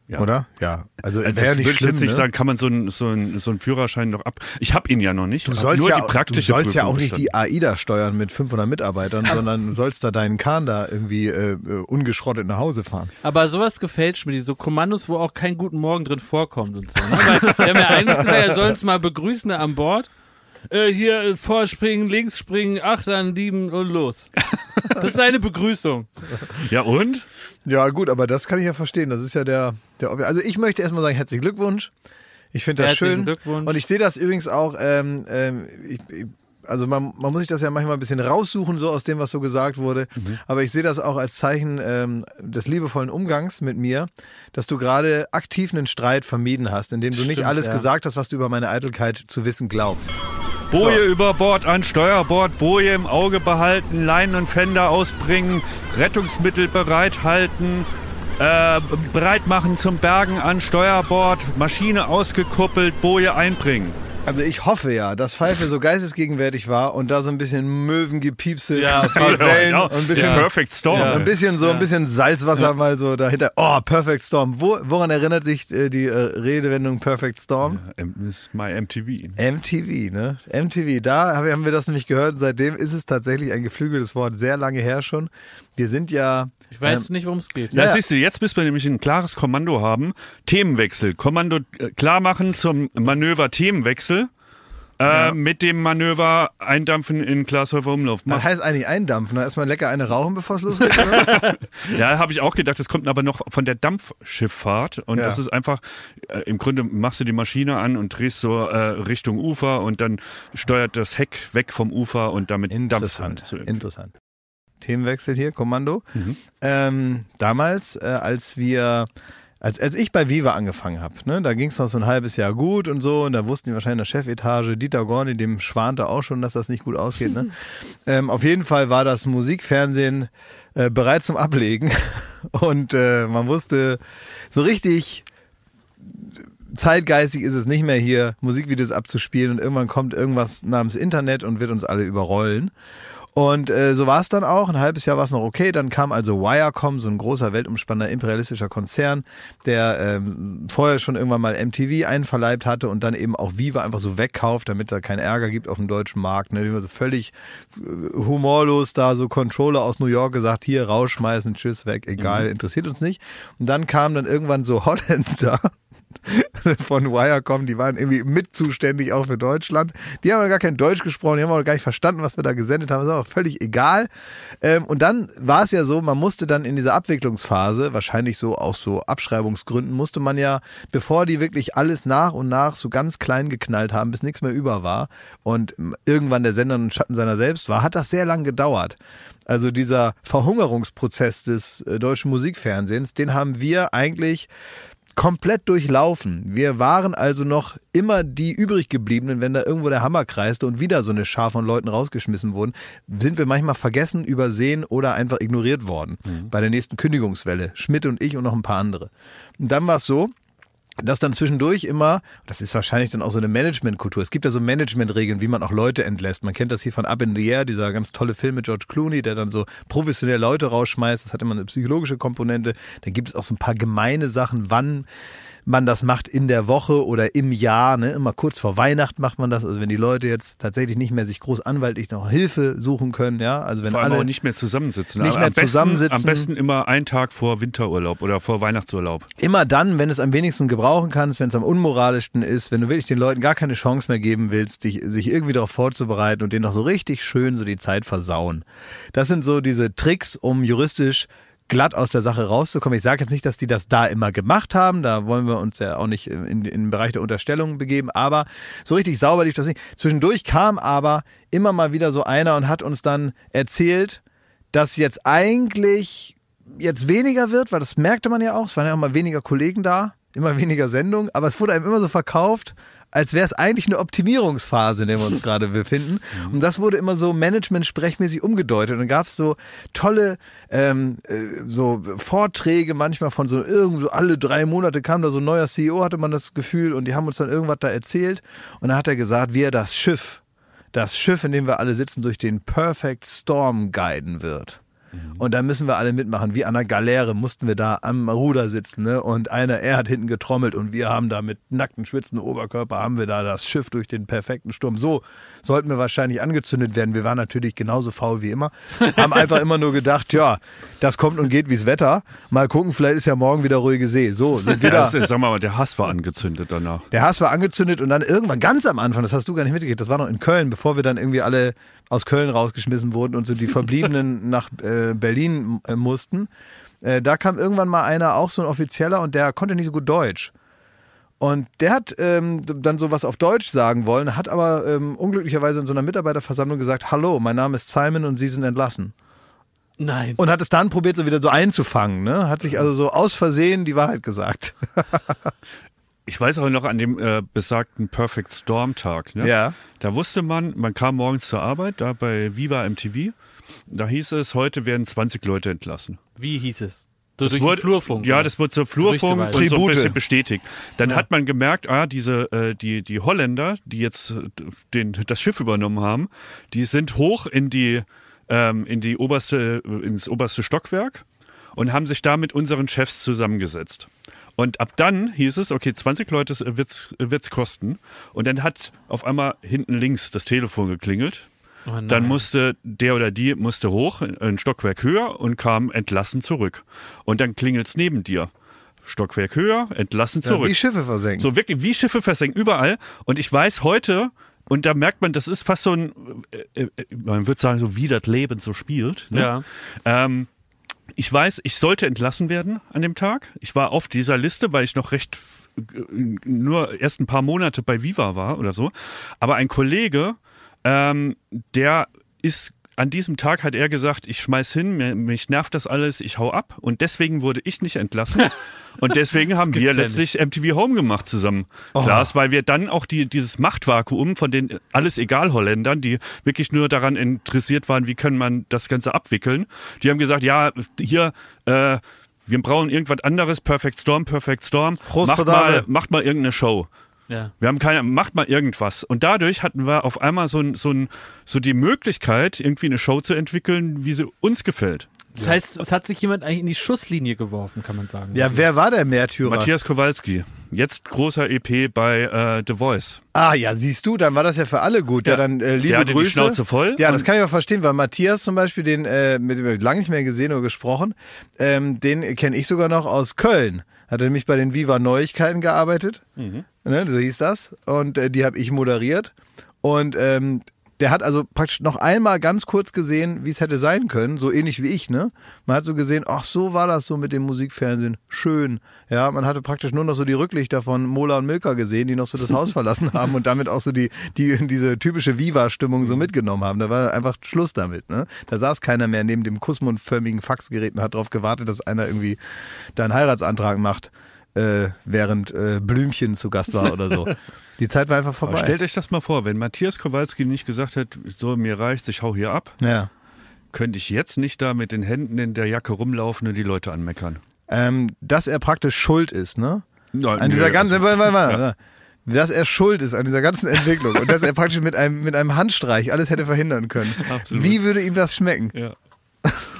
Speaker 3: Ja.
Speaker 1: Oder? Ja. Also
Speaker 3: Äh,
Speaker 1: wäre ja nicht
Speaker 3: würde ich
Speaker 1: schlimm.
Speaker 3: jetzt nicht
Speaker 1: ne?
Speaker 3: sagen, kann man so einen so einen- so einen Führerschein noch ab. Ich habe ihn ja noch nicht.
Speaker 1: Du sollst,
Speaker 3: nur
Speaker 1: ja,
Speaker 3: die
Speaker 1: auch- du
Speaker 3: praktische
Speaker 1: sollst ja auch nicht
Speaker 3: bestanden.
Speaker 1: die AIDA steuern mit 500 Mitarbeitern, sondern du sollst da deinen Kahn da irgendwie äh, äh, ungeschrottet nach Hause fahren.
Speaker 2: Aber sowas gefällt mir, so Kommandos, wo auch kein Guten Morgen drin vorkommt und so. Ne? Weil wir haben ja eigentlich gesagt, er soll uns mal begrüßen da an Bord. Äh, hier äh, vorspringen, links springen, achtern, lieben und los. [laughs] Das ist eine Begrüßung.
Speaker 3: Ja und?
Speaker 1: Ja, gut, aber das kann ich ja verstehen. Das ist ja der, der Also ich möchte erstmal sagen, herzlichen Glückwunsch. Ich finde das
Speaker 2: Herzlichen
Speaker 1: schön.
Speaker 2: Glückwunsch.
Speaker 1: Und ich sehe das übrigens auch, ähm, ähm, ich, ich, also man, man muss sich das ja manchmal ein bisschen raussuchen, so aus dem, was so gesagt wurde.
Speaker 2: Mhm.
Speaker 1: Aber ich sehe das auch als Zeichen ähm, des liebevollen Umgangs mit mir, dass du gerade aktiv einen Streit vermieden hast, indem du nicht
Speaker 2: Stimmt,
Speaker 1: alles
Speaker 2: ja.
Speaker 1: gesagt hast, was du über meine Eitelkeit zu wissen glaubst.
Speaker 3: Boje über Bord an Steuerbord, Boje im Auge behalten, Leinen und Fender ausbringen, Rettungsmittel bereithalten, äh, bereit machen zum Bergen an Steuerbord, Maschine ausgekuppelt, Boje einbringen.
Speaker 1: Also ich hoffe ja, dass Pfeife so geistesgegenwärtig war und da so ein bisschen Möwengepiepse,
Speaker 2: Ja.
Speaker 1: Wellen
Speaker 3: Ja,
Speaker 1: und ein bisschen
Speaker 3: ja. Perfect Storm.
Speaker 1: Und ein bisschen so, ein bisschen Salzwasser mal so dahinter. Oh, Perfect Storm. Wo, woran erinnert sich äh, die äh, Redewendung Perfect Storm?
Speaker 3: Ähm, ist my MTV.
Speaker 1: MTV, ne? MTV, da haben wir- das nämlich gehört seitdem ist es tatsächlich ein geflügeltes Wort, sehr lange her schon. Wir sind ja.
Speaker 2: Ich weiß
Speaker 1: ähm,
Speaker 2: nicht, worum es geht.
Speaker 3: Ja,
Speaker 1: Ja.
Speaker 3: siehst du, jetzt müssen wir nämlich ein klares Kommando haben. Themenwechsel. Kommando äh, klar machen zum Manöver Themenwechsel. Äh, Mit dem Manöver eindampfen in Glashäufer Umlauf.
Speaker 1: Das heißt eigentlich eindampfen. Da erstmal lecker eine rauchen, bevor es losgeht. Oder? [laughs]
Speaker 3: Ja, habe ich auch gedacht, das kommt aber noch von der Dampfschifffahrt und
Speaker 1: Ja.
Speaker 3: das ist einfach, äh, im Grunde machst du die Maschine an und drehst so äh, Richtung Ufer und dann steuert das Heck weg vom Ufer und damit
Speaker 1: Interessant.
Speaker 3: dampft. So.
Speaker 1: Interessant. Themenwechsel hier, Kommando.
Speaker 3: Mhm.
Speaker 1: Ähm, damals, äh, als wir, als, als ich bei Viva angefangen habe, ne, da ging es noch so ein halbes Jahr gut und so, und da wussten die wahrscheinlich in der Chefetage, Dieter Gorni, dem schwante auch schon, dass das nicht gut ausgeht. Ne? [laughs] ähm, auf jeden Fall war das Musikfernsehen äh, bereit zum Ablegen [laughs] und äh, man wusste so richtig zeitgeistig ist es nicht mehr hier, Musikvideos abzuspielen und irgendwann kommt irgendwas namens Internet und wird uns alle überrollen. Und äh, so war es dann auch. Ein halbes Jahr war es noch okay. Dann kam also Wirecom, so ein großer weltumspannender imperialistischer Konzern, der ähm, vorher schon irgendwann mal MTV einverleibt hatte und dann eben auch Viva einfach so wegkauft, damit da keinen Ärger gibt auf dem deutschen Markt. Ne? So völlig äh, humorlos da so Controller aus New York gesagt, hier rausschmeißen, tschüss, weg, egal, interessiert uns nicht. Und dann kam dann irgendwann so [laughs] Holländer [laughs] von Wirecom, die waren irgendwie mit zuständig auch für Deutschland. Die haben aber gar kein Deutsch gesprochen, die haben auch gar nicht verstanden, was wir da gesendet haben. Das ist auch völlig egal. Ähm, und dann war es ja so, man musste dann in dieser Abwicklungsphase, wahrscheinlich so aus so Abschreibungsgründen, musste man ja, bevor die wirklich alles nach und nach so ganz klein geknallt haben, bis nichts mehr über war und irgendwann der Sender ein Schatten seiner selbst war, hat das sehr lang gedauert. Also dieser Verhungerungsprozess des äh, deutschen Musikfernsehens, den haben wir eigentlich komplett durchlaufen. Wir waren also noch immer die übrig gebliebenen, wenn da irgendwo der Hammer kreiste und wieder so eine Schar von Leuten rausgeschmissen wurden, sind wir manchmal vergessen, übersehen oder einfach ignoriert worden. Bei der nächsten Kündigungswelle. Schmidt und ich und noch ein paar andere. Und dann war es so, dass dann zwischendurch immer, das ist wahrscheinlich dann auch so eine Managementkultur, es gibt ja so Managementregeln, wie man auch Leute entlässt. Man kennt das hier von Up in the Air, dieser ganz tolle Film mit George Clooney, der dann so professionell Leute rausschmeißt. Das hat immer eine psychologische Komponente. Dann gibt es auch so ein paar gemeine Sachen, wann man das macht in der Woche oder im Jahr, ne? immer kurz vor Weihnachten macht man das. Also wenn die Leute jetzt tatsächlich nicht mehr sich groß anwaltlich noch Hilfe suchen können, ja, also wenn
Speaker 3: Vor allem
Speaker 1: alle
Speaker 3: auch nicht mehr zusammensitzen.
Speaker 1: nicht
Speaker 3: Aber
Speaker 1: mehr
Speaker 3: am besten,
Speaker 1: zusammensitzen.
Speaker 3: Am besten immer einen Tag vor Winterurlaub oder vor Weihnachtsurlaub.
Speaker 1: Immer dann, wenn es am wenigsten gebrauchen kannst, wenn es am unmoralischsten ist, wenn du wirklich den Leuten gar keine Chance mehr geben willst, dich, sich irgendwie darauf vorzubereiten und denen noch so richtig schön so die Zeit versauen. Das sind so diese Tricks, um juristisch glatt aus der Sache rauszukommen. Ich sage jetzt nicht, dass die das da immer gemacht haben, da wollen wir uns ja auch nicht in, in den Bereich der Unterstellung begeben, aber so richtig sauber lief das nicht. Zwischendurch kam aber immer mal wieder so einer und hat uns dann erzählt, dass jetzt eigentlich jetzt weniger wird, weil das merkte man ja auch, es waren ja auch mal weniger Kollegen da, immer weniger Sendungen, aber es wurde einem immer so verkauft, als wäre es eigentlich eine Optimierungsphase, in der wir uns [laughs] gerade befinden. Und das wurde immer so Management-sprechmäßig umgedeutet. Und dann gab es so tolle ähm, äh, so Vorträge manchmal von so irgendwo alle drei Monate kam da so ein neuer CEO, hatte man das Gefühl, und die haben uns dann irgendwas da erzählt. Und dann hat er gesagt, wie er das Schiff, das Schiff, in dem wir alle sitzen, durch den Perfect Storm guiden wird. Und da müssen wir alle mitmachen. Wie an einer Galeere mussten wir da am Ruder sitzen. Ne? Und einer, er hat hinten getrommelt und wir haben da mit nackten, schwitzenden Oberkörper, haben wir da das Schiff durch den perfekten Sturm. So sollten wir wahrscheinlich angezündet werden. Wir waren natürlich genauso faul wie immer. [laughs] Haben einfach immer nur gedacht, ja, das kommt und geht wie's Wetter. Mal gucken, vielleicht ist ja morgen wieder ruhige See. So, sind wir
Speaker 3: Ja,
Speaker 1: da.
Speaker 3: das ist, sag mal, der Hass war angezündet danach.
Speaker 1: Der Hass war angezündet und dann irgendwann ganz am Anfang, das hast du gar nicht mitgekriegt, das war noch in Köln, bevor wir dann irgendwie alle aus Köln rausgeschmissen wurden und so die Verbliebenen [laughs] nach äh, Berlin äh, mussten. Äh, da kam irgendwann mal einer, auch so ein Offizieller, und der konnte nicht so gut Deutsch. Und der hat ähm, dann sowas auf Deutsch sagen wollen, hat aber ähm, unglücklicherweise in so einer Mitarbeiterversammlung gesagt, hallo, mein Name ist Simon und Sie sind entlassen.
Speaker 2: Nein.
Speaker 1: Und hat es dann probiert, so wieder so einzufangen. Ne? Hat sich also so aus Versehen die Wahrheit gesagt. [laughs]
Speaker 3: Ich weiß auch noch an dem äh, besagten Perfect Storm Tag. Ne?
Speaker 1: Ja.
Speaker 3: Da wusste man, man kam morgens zur Arbeit, da bei Viva MTV. Da hieß es, heute werden 20 Leute entlassen.
Speaker 2: Wie hieß es? So durch
Speaker 3: wurde-
Speaker 2: den Flurfunk.
Speaker 3: Ja,
Speaker 2: oder?
Speaker 3: das wurde zur Flurfunk und so ein
Speaker 1: Tribute.
Speaker 3: bisschen bestätigt. Dann hat man gemerkt, ah, diese, äh, die, die Holländer, die jetzt äh, den, das Schiff übernommen haben, die sind hoch in die, ähm, in die oberste, ins oberste Stockwerk und haben sich da mit unseren Chefs zusammengesetzt. Und ab dann hieß es, okay, 20 Leute wird's, wird's kosten. Und dann hat auf einmal hinten links das Telefon geklingelt.
Speaker 2: Oh.
Speaker 3: Dann musste der oder die musste hoch, ein Stockwerk höher und kam entlassen zurück. Und dann klingelt's neben dir. Stockwerk höher, entlassen
Speaker 1: Ja,
Speaker 3: zurück.
Speaker 1: wie Schiffe versenken.
Speaker 3: so wirklich wie Schiffe versenken, überall. Und ich weiß heute, und da merkt man, das ist fast so ein, äh, äh, man würde sagen, so wie das Leben so spielt. Ne?
Speaker 2: Ja.
Speaker 3: Ähm, ich weiß, ich sollte entlassen werden an dem Tag. Ich war auf dieser Liste, weil ich noch recht äh, nur erst ein paar Monate bei Viva war oder so. Aber ein Kollege, ähm, der ist an diesem Tag hat er gesagt, ich schmeiß hin, mir, mich nervt das alles, ich hau ab. Und deswegen wurde ich nicht entlassen. [laughs] Und deswegen haben wir
Speaker 2: ja
Speaker 3: letztlich MTV Home gemacht zusammen. Klaas, weil wir dann auch die, dieses Machtvakuum von den alles egal Holländern, die wirklich nur daran interessiert waren, wie kann man das Ganze abwickeln. Die haben gesagt, ja, hier, äh, wir brauchen irgendwas anderes, Perfect Storm, Perfect Storm.
Speaker 1: Prost,
Speaker 3: macht mal, macht mal irgendeine Show.
Speaker 2: Ja.
Speaker 3: Wir haben keine, macht mal irgendwas. Und dadurch hatten wir auf einmal so, ein, so, ein, so die Möglichkeit, irgendwie eine Show zu entwickeln, wie sie uns gefällt.
Speaker 2: Das heißt, es hat sich jemand eigentlich in die Schusslinie geworfen, kann man sagen.
Speaker 1: Ja, wer war der Märtyrer?
Speaker 3: Matthias Kowalski, jetzt großer EP bei äh, The Voice.
Speaker 1: Ah ja, siehst du, dann war das ja für alle gut. Ja,
Speaker 3: Ja.
Speaker 1: dann äh, liebe
Speaker 3: Der hatte die
Speaker 1: Grüße.
Speaker 3: Schnauze voll
Speaker 1: Ja, das kann ich auch verstehen, weil Matthias zum Beispiel, den äh, mit ich lange nicht mehr gesehen oder gesprochen, ähm, den kenne ich sogar noch aus Köln. Hat er nämlich bei den Viva Neuigkeiten gearbeitet.
Speaker 3: Mhm.
Speaker 1: Ne, so hieß das. Und äh, die habe ich moderiert. Und ähm, der hat also praktisch noch einmal ganz kurz gesehen, wie es hätte sein können, so ähnlich wie ich, ne? Man hat so gesehen, ach, so war das so mit dem Musikfernsehen. Schön. Ja, man hatte praktisch nur noch so die Rücklichter von Mola und Milka gesehen, die noch so das Haus [laughs] verlassen haben und damit auch so die, die, diese typische Viva-Stimmung so mitgenommen haben. Da war einfach Schluss damit, ne? Da saß keiner mehr neben dem kussmundförmigen Faxgerät und hat darauf gewartet, dass einer irgendwie da einen Heiratsantrag macht, äh, während äh, Blümchen zu Gast war oder so. [laughs] Die Zeit war einfach
Speaker 3: Aber
Speaker 1: vorbei.
Speaker 3: stellt euch das mal vor, wenn Matthias Kowalski nicht gesagt hätte, so mir reicht's, ich hau hier ab,
Speaker 1: ja.
Speaker 3: könnte ich jetzt nicht da mit den Händen in der Jacke rumlaufen und die Leute anmeckern.
Speaker 1: ähm, dass er praktisch schuld ist, ne?
Speaker 3: Ja,
Speaker 1: An dieser ganzen,
Speaker 3: also-
Speaker 1: warte, warte, warte. dass er schuld ist an dieser ganzen Entwicklung und dass er praktisch mit einem, mit einem Handstreich alles hätte verhindern können. [laughs]
Speaker 3: Absolut.
Speaker 1: Wie würde ihm das schmecken?
Speaker 3: Ja.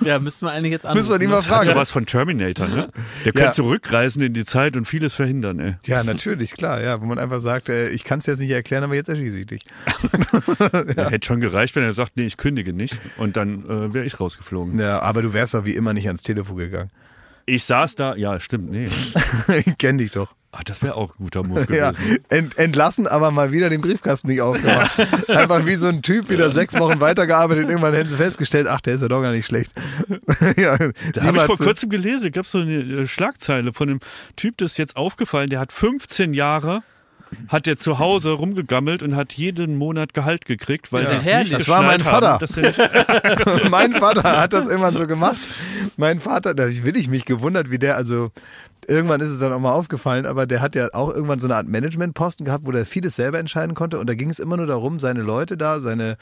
Speaker 2: Ja, müssten wir eigentlich jetzt
Speaker 1: Müssen wir ihn mal
Speaker 2: ne?
Speaker 1: fragen.
Speaker 3: Also was von Terminator, ne? Der
Speaker 1: Ja.
Speaker 3: kann zurückreisen in die Zeit und vieles verhindern, ey.
Speaker 1: Ja, natürlich, klar, ja, wo man einfach sagt, äh, ich kann es jetzt nicht erklären, aber jetzt erschieße ich dich. [laughs] [laughs]
Speaker 3: Ja. Hätte schon gereicht, wenn er sagt, nee, ich kündige nicht. Und dann äh, wäre ich rausgeflogen.
Speaker 1: Ja, aber du wärst doch wie immer nicht ans Telefon gegangen.
Speaker 3: Ich saß da, ja, stimmt, nee. [laughs]
Speaker 1: ich kenn dich doch.
Speaker 3: Ach, das wäre auch ein guter Move [laughs]
Speaker 1: Ja,
Speaker 3: gewesen.
Speaker 1: ent, entlassen, aber mal wieder den Briefkasten nicht aufgemacht. [laughs] Einfach wie so ein Typ wieder sechs Wochen weitergearbeitet. Irgendwann hätten sie festgestellt, ach, der ist ja doch gar nicht schlecht. [laughs] ja,
Speaker 3: Da habe ich vor
Speaker 1: zu-
Speaker 3: kurzem gelesen, gab so eine äh, Schlagzeile von einem Typ, das ist jetzt aufgefallen, der hat 15 Jahre, hat der zu Hause rumgegammelt und hat jeden Monat Gehalt gekriegt, weil
Speaker 2: Ja.
Speaker 3: sie es
Speaker 2: Herrlich.
Speaker 3: nicht
Speaker 1: Das war mein
Speaker 3: haben,
Speaker 1: Vater.
Speaker 3: er nicht, [laughs] [laughs]
Speaker 1: mein Vater hat das irgendwann so gemacht. Mein Vater, da will ich mich gewundert, wie der, also irgendwann ist es dann auch mal aufgefallen, aber der hat ja auch irgendwann so eine Art Managementposten gehabt, wo der vieles selber entscheiden konnte. Und da ging es immer nur darum, seine Leute da, seine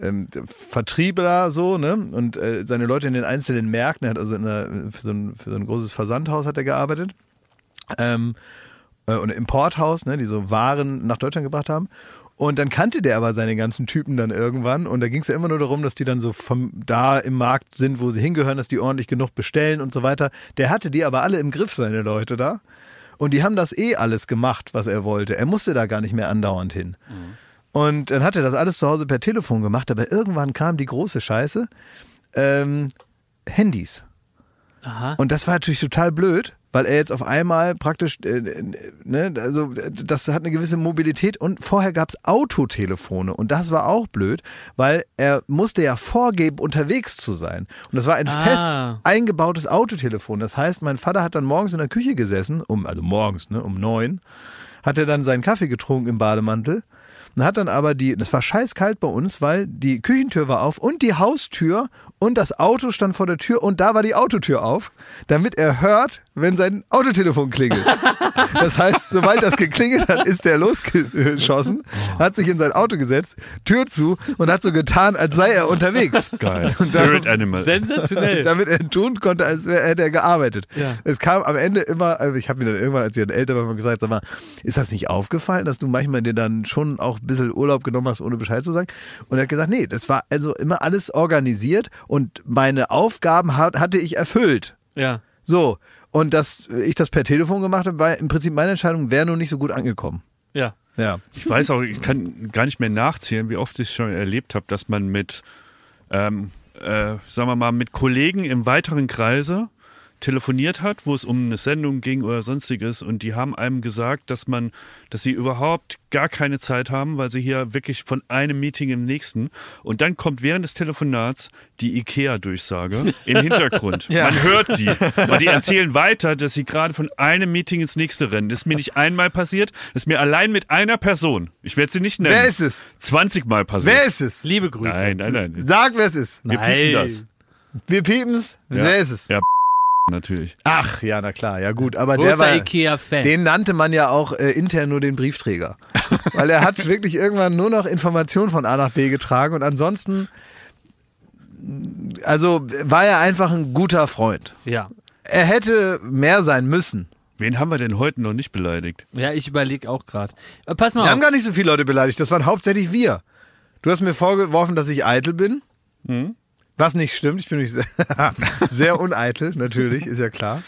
Speaker 1: ähm, Vertriebler so, ne? Und äh, seine Leute in den einzelnen Märkten, er hat also in einer, für, so ein, für so ein großes Versandhaus hat er gearbeitet. Ähm, äh, und Importhaus, ne, die so Waren nach Deutschland gebracht haben. Und dann kannte der aber seine ganzen Typen dann irgendwann. Und da ging es ja immer nur darum, dass die dann so vom da im Markt sind, wo sie hingehören, dass die ordentlich genug bestellen und so weiter. Der hatte die aber alle im Griff, seine Leute da. Und die haben das eh alles gemacht, was er wollte. Er musste da gar nicht mehr andauernd hin. Und dann hat er das alles zu Hause per Telefon gemacht, aber irgendwann kam die große Scheiße. Ähm, Handys.
Speaker 2: Aha.
Speaker 1: Und das war natürlich total blöd, weil er jetzt auf einmal praktisch, äh, ne, also das hat eine gewisse Mobilität und vorher gab's Autotelefone und das war auch blöd, weil er musste ja vorgeben, unterwegs zu sein. Und das war ein
Speaker 2: Ah.
Speaker 1: fest eingebautes Autotelefon. Das heißt, mein Vater hat dann morgens in der Küche gesessen, um, also morgens, ne, um neun, hat er dann seinen Kaffee getrunken im Bademantel und hat dann aber die, das war scheißkalt bei uns, weil die Küchentür war auf und die Haustür und das Auto stand vor der Tür und da war die Autotür auf, damit er hört, wenn sein Autotelefon klingelt. [laughs] Das heißt, sobald das geklingelt hat, ist er losgeschossen, hat sich in sein Auto gesetzt, Tür zu und hat so getan, als sei er unterwegs.
Speaker 3: geil. Spirit Animal.
Speaker 2: Sensationell. [laughs]
Speaker 1: damit er tun konnte, als wäre hätte er gearbeitet.
Speaker 2: Ja.
Speaker 1: Es kam am Ende immer, also ich habe mir dann irgendwann, als ich dann älter war, mal gesagt, sag mal, ist das nicht aufgefallen, dass du manchmal dir dann schon auch ein bisschen Urlaub genommen hast, ohne Bescheid zu sagen? Und er hat gesagt, nee, das war also immer alles organisiert und meine Aufgaben hat, hatte ich erfüllt.
Speaker 2: ja.
Speaker 1: So. Und dass ich das per Telefon gemacht habe, war im Prinzip meine Entscheidung, wäre nur nicht so gut angekommen.
Speaker 2: Ja.
Speaker 1: Ja.
Speaker 3: Ich weiß auch, ich kann gar nicht mehr nachzählen, wie oft ich schon erlebt habe, dass man mit, ähm, äh, sagen wir mal, mit Kollegen im weiteren Kreise telefoniert hat, wo es um eine Sendung ging oder sonstiges und die haben einem gesagt, dass man, dass sie überhaupt gar keine Zeit haben, weil sie hier wirklich von einem Meeting im nächsten und dann kommt während des Telefonats die Ikea-Durchsage im [laughs] Hintergrund.
Speaker 1: Ja.
Speaker 3: Man hört die und die erzählen weiter, dass sie gerade von einem Meeting ins nächste rennen. Das ist mir nicht einmal passiert, das ist mir allein mit einer Person, ich werde sie nicht nennen,
Speaker 1: Wer ist es?
Speaker 3: 20 Mal passiert.
Speaker 1: Wer ist es?
Speaker 2: Liebe Grüße.
Speaker 3: Nein, nein, nein.
Speaker 1: Sag, wer es ist.
Speaker 3: Wir piepen das.
Speaker 1: Wir piepen's.
Speaker 3: Ja.
Speaker 1: Wer ist es?
Speaker 3: Ja, natürlich.
Speaker 1: Ach, ja, na klar, ja gut. Aber der war,
Speaker 2: Ikea-Fan.
Speaker 1: Den nannte man ja auch äh, intern nur den Briefträger. [laughs] Weil er hat wirklich irgendwann nur noch Informationen von A nach B getragen und ansonsten, also war er einfach ein guter Freund.
Speaker 2: Ja.
Speaker 1: Er hätte mehr sein müssen.
Speaker 3: Wen haben wir denn heute noch nicht beleidigt?
Speaker 2: Ja, ich überlege auch gerade. Pass mal
Speaker 1: Wir
Speaker 2: auf.
Speaker 1: haben gar nicht so viele Leute beleidigt, das waren hauptsächlich wir. Du hast mir vorgeworfen, dass ich eitel bin. Was nicht stimmt, ich bin nämlich sehr, [laughs] sehr uneitel, natürlich, ist ja klar.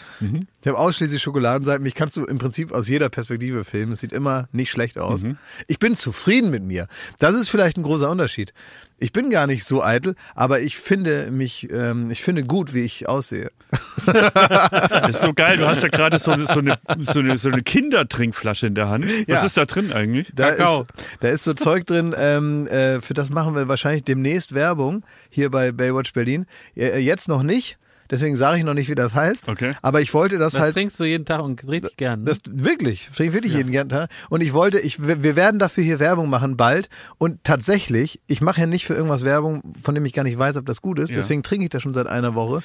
Speaker 1: Ich habe ausschließlich Schokoladenseiten. Mich kannst du im Prinzip aus jeder Perspektive filmen. Es sieht immer nicht schlecht aus. Ich bin zufrieden mit mir. Das ist vielleicht ein großer Unterschied. Ich bin gar nicht so eitel, aber ich finde mich, ähm, ich finde gut, wie ich aussehe.
Speaker 3: Das [laughs] ist so geil. Du hast ja gerade so, eine- so, eine, so, eine, so eine Kindertrinkflasche in der Hand. Was
Speaker 1: Ja.
Speaker 3: ist da drin eigentlich?
Speaker 1: Da
Speaker 3: Kakao.
Speaker 1: ist, da ist so Zeug drin, ähm, äh, für das machen wir wahrscheinlich demnächst Werbung hier bei Baywatch Berlin. Äh, jetzt noch nicht, deswegen sage ich noch nicht, wie das heißt.
Speaker 3: Okay.
Speaker 1: Aber ich wollte das
Speaker 2: Das
Speaker 1: halt.
Speaker 2: trinkst du jeden Tag und richtig gern. Ne?
Speaker 1: Das wirklich, trinke ich wirklich jeden gern. Tag. Und ich wollte, ich, wir werden dafür hier Werbung machen bald. Und tatsächlich, ich mache ja nicht für irgendwas Werbung, von dem ich gar nicht weiß, ob das gut ist.
Speaker 3: Ja.
Speaker 1: Deswegen trinke ich das schon seit einer Woche.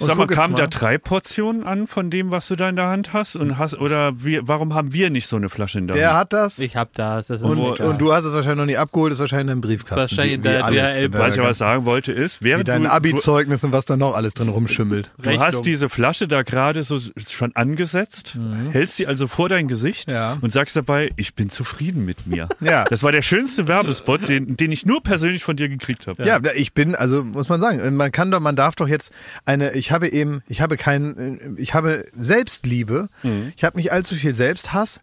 Speaker 1: Und
Speaker 3: Sag mal, kamen
Speaker 1: mal.
Speaker 3: da drei Portionen an von dem, was du da in der Hand hast? Und hast oder wir, warum haben wir nicht so eine Flasche in der
Speaker 1: Der
Speaker 3: Hand?
Speaker 1: hat das.
Speaker 2: ich hab das. das ist
Speaker 1: und, und du hast es wahrscheinlich noch nie abgeholt, ist wahrscheinlich in deinem Briefkasten.
Speaker 2: Wahrscheinlich in
Speaker 1: wie, wie
Speaker 2: der
Speaker 1: alles der
Speaker 3: Was ich aber sagen wollte ist,
Speaker 1: Wie
Speaker 3: während
Speaker 1: dein
Speaker 3: du, du,
Speaker 1: Abi-Zeugnis und was da noch alles drin rumschimmelt.
Speaker 3: du hast
Speaker 2: Rechnung.
Speaker 3: diese Flasche da gerade so schon angesetzt, hältst sie also vor dein Gesicht
Speaker 1: Mhm. Ja.
Speaker 3: und sagst dabei, ich bin zufrieden mit mir. [laughs]
Speaker 1: Ja.
Speaker 3: Das war der schönste Werbespot, den, den ich nur persönlich von dir gekriegt habe.
Speaker 1: Ja, ich bin, also muss man sagen, man kann doch, man darf doch jetzt eine, ich habe eben, ich habe kein, ich habe Selbstliebe, ich habe nicht allzu viel Selbsthass.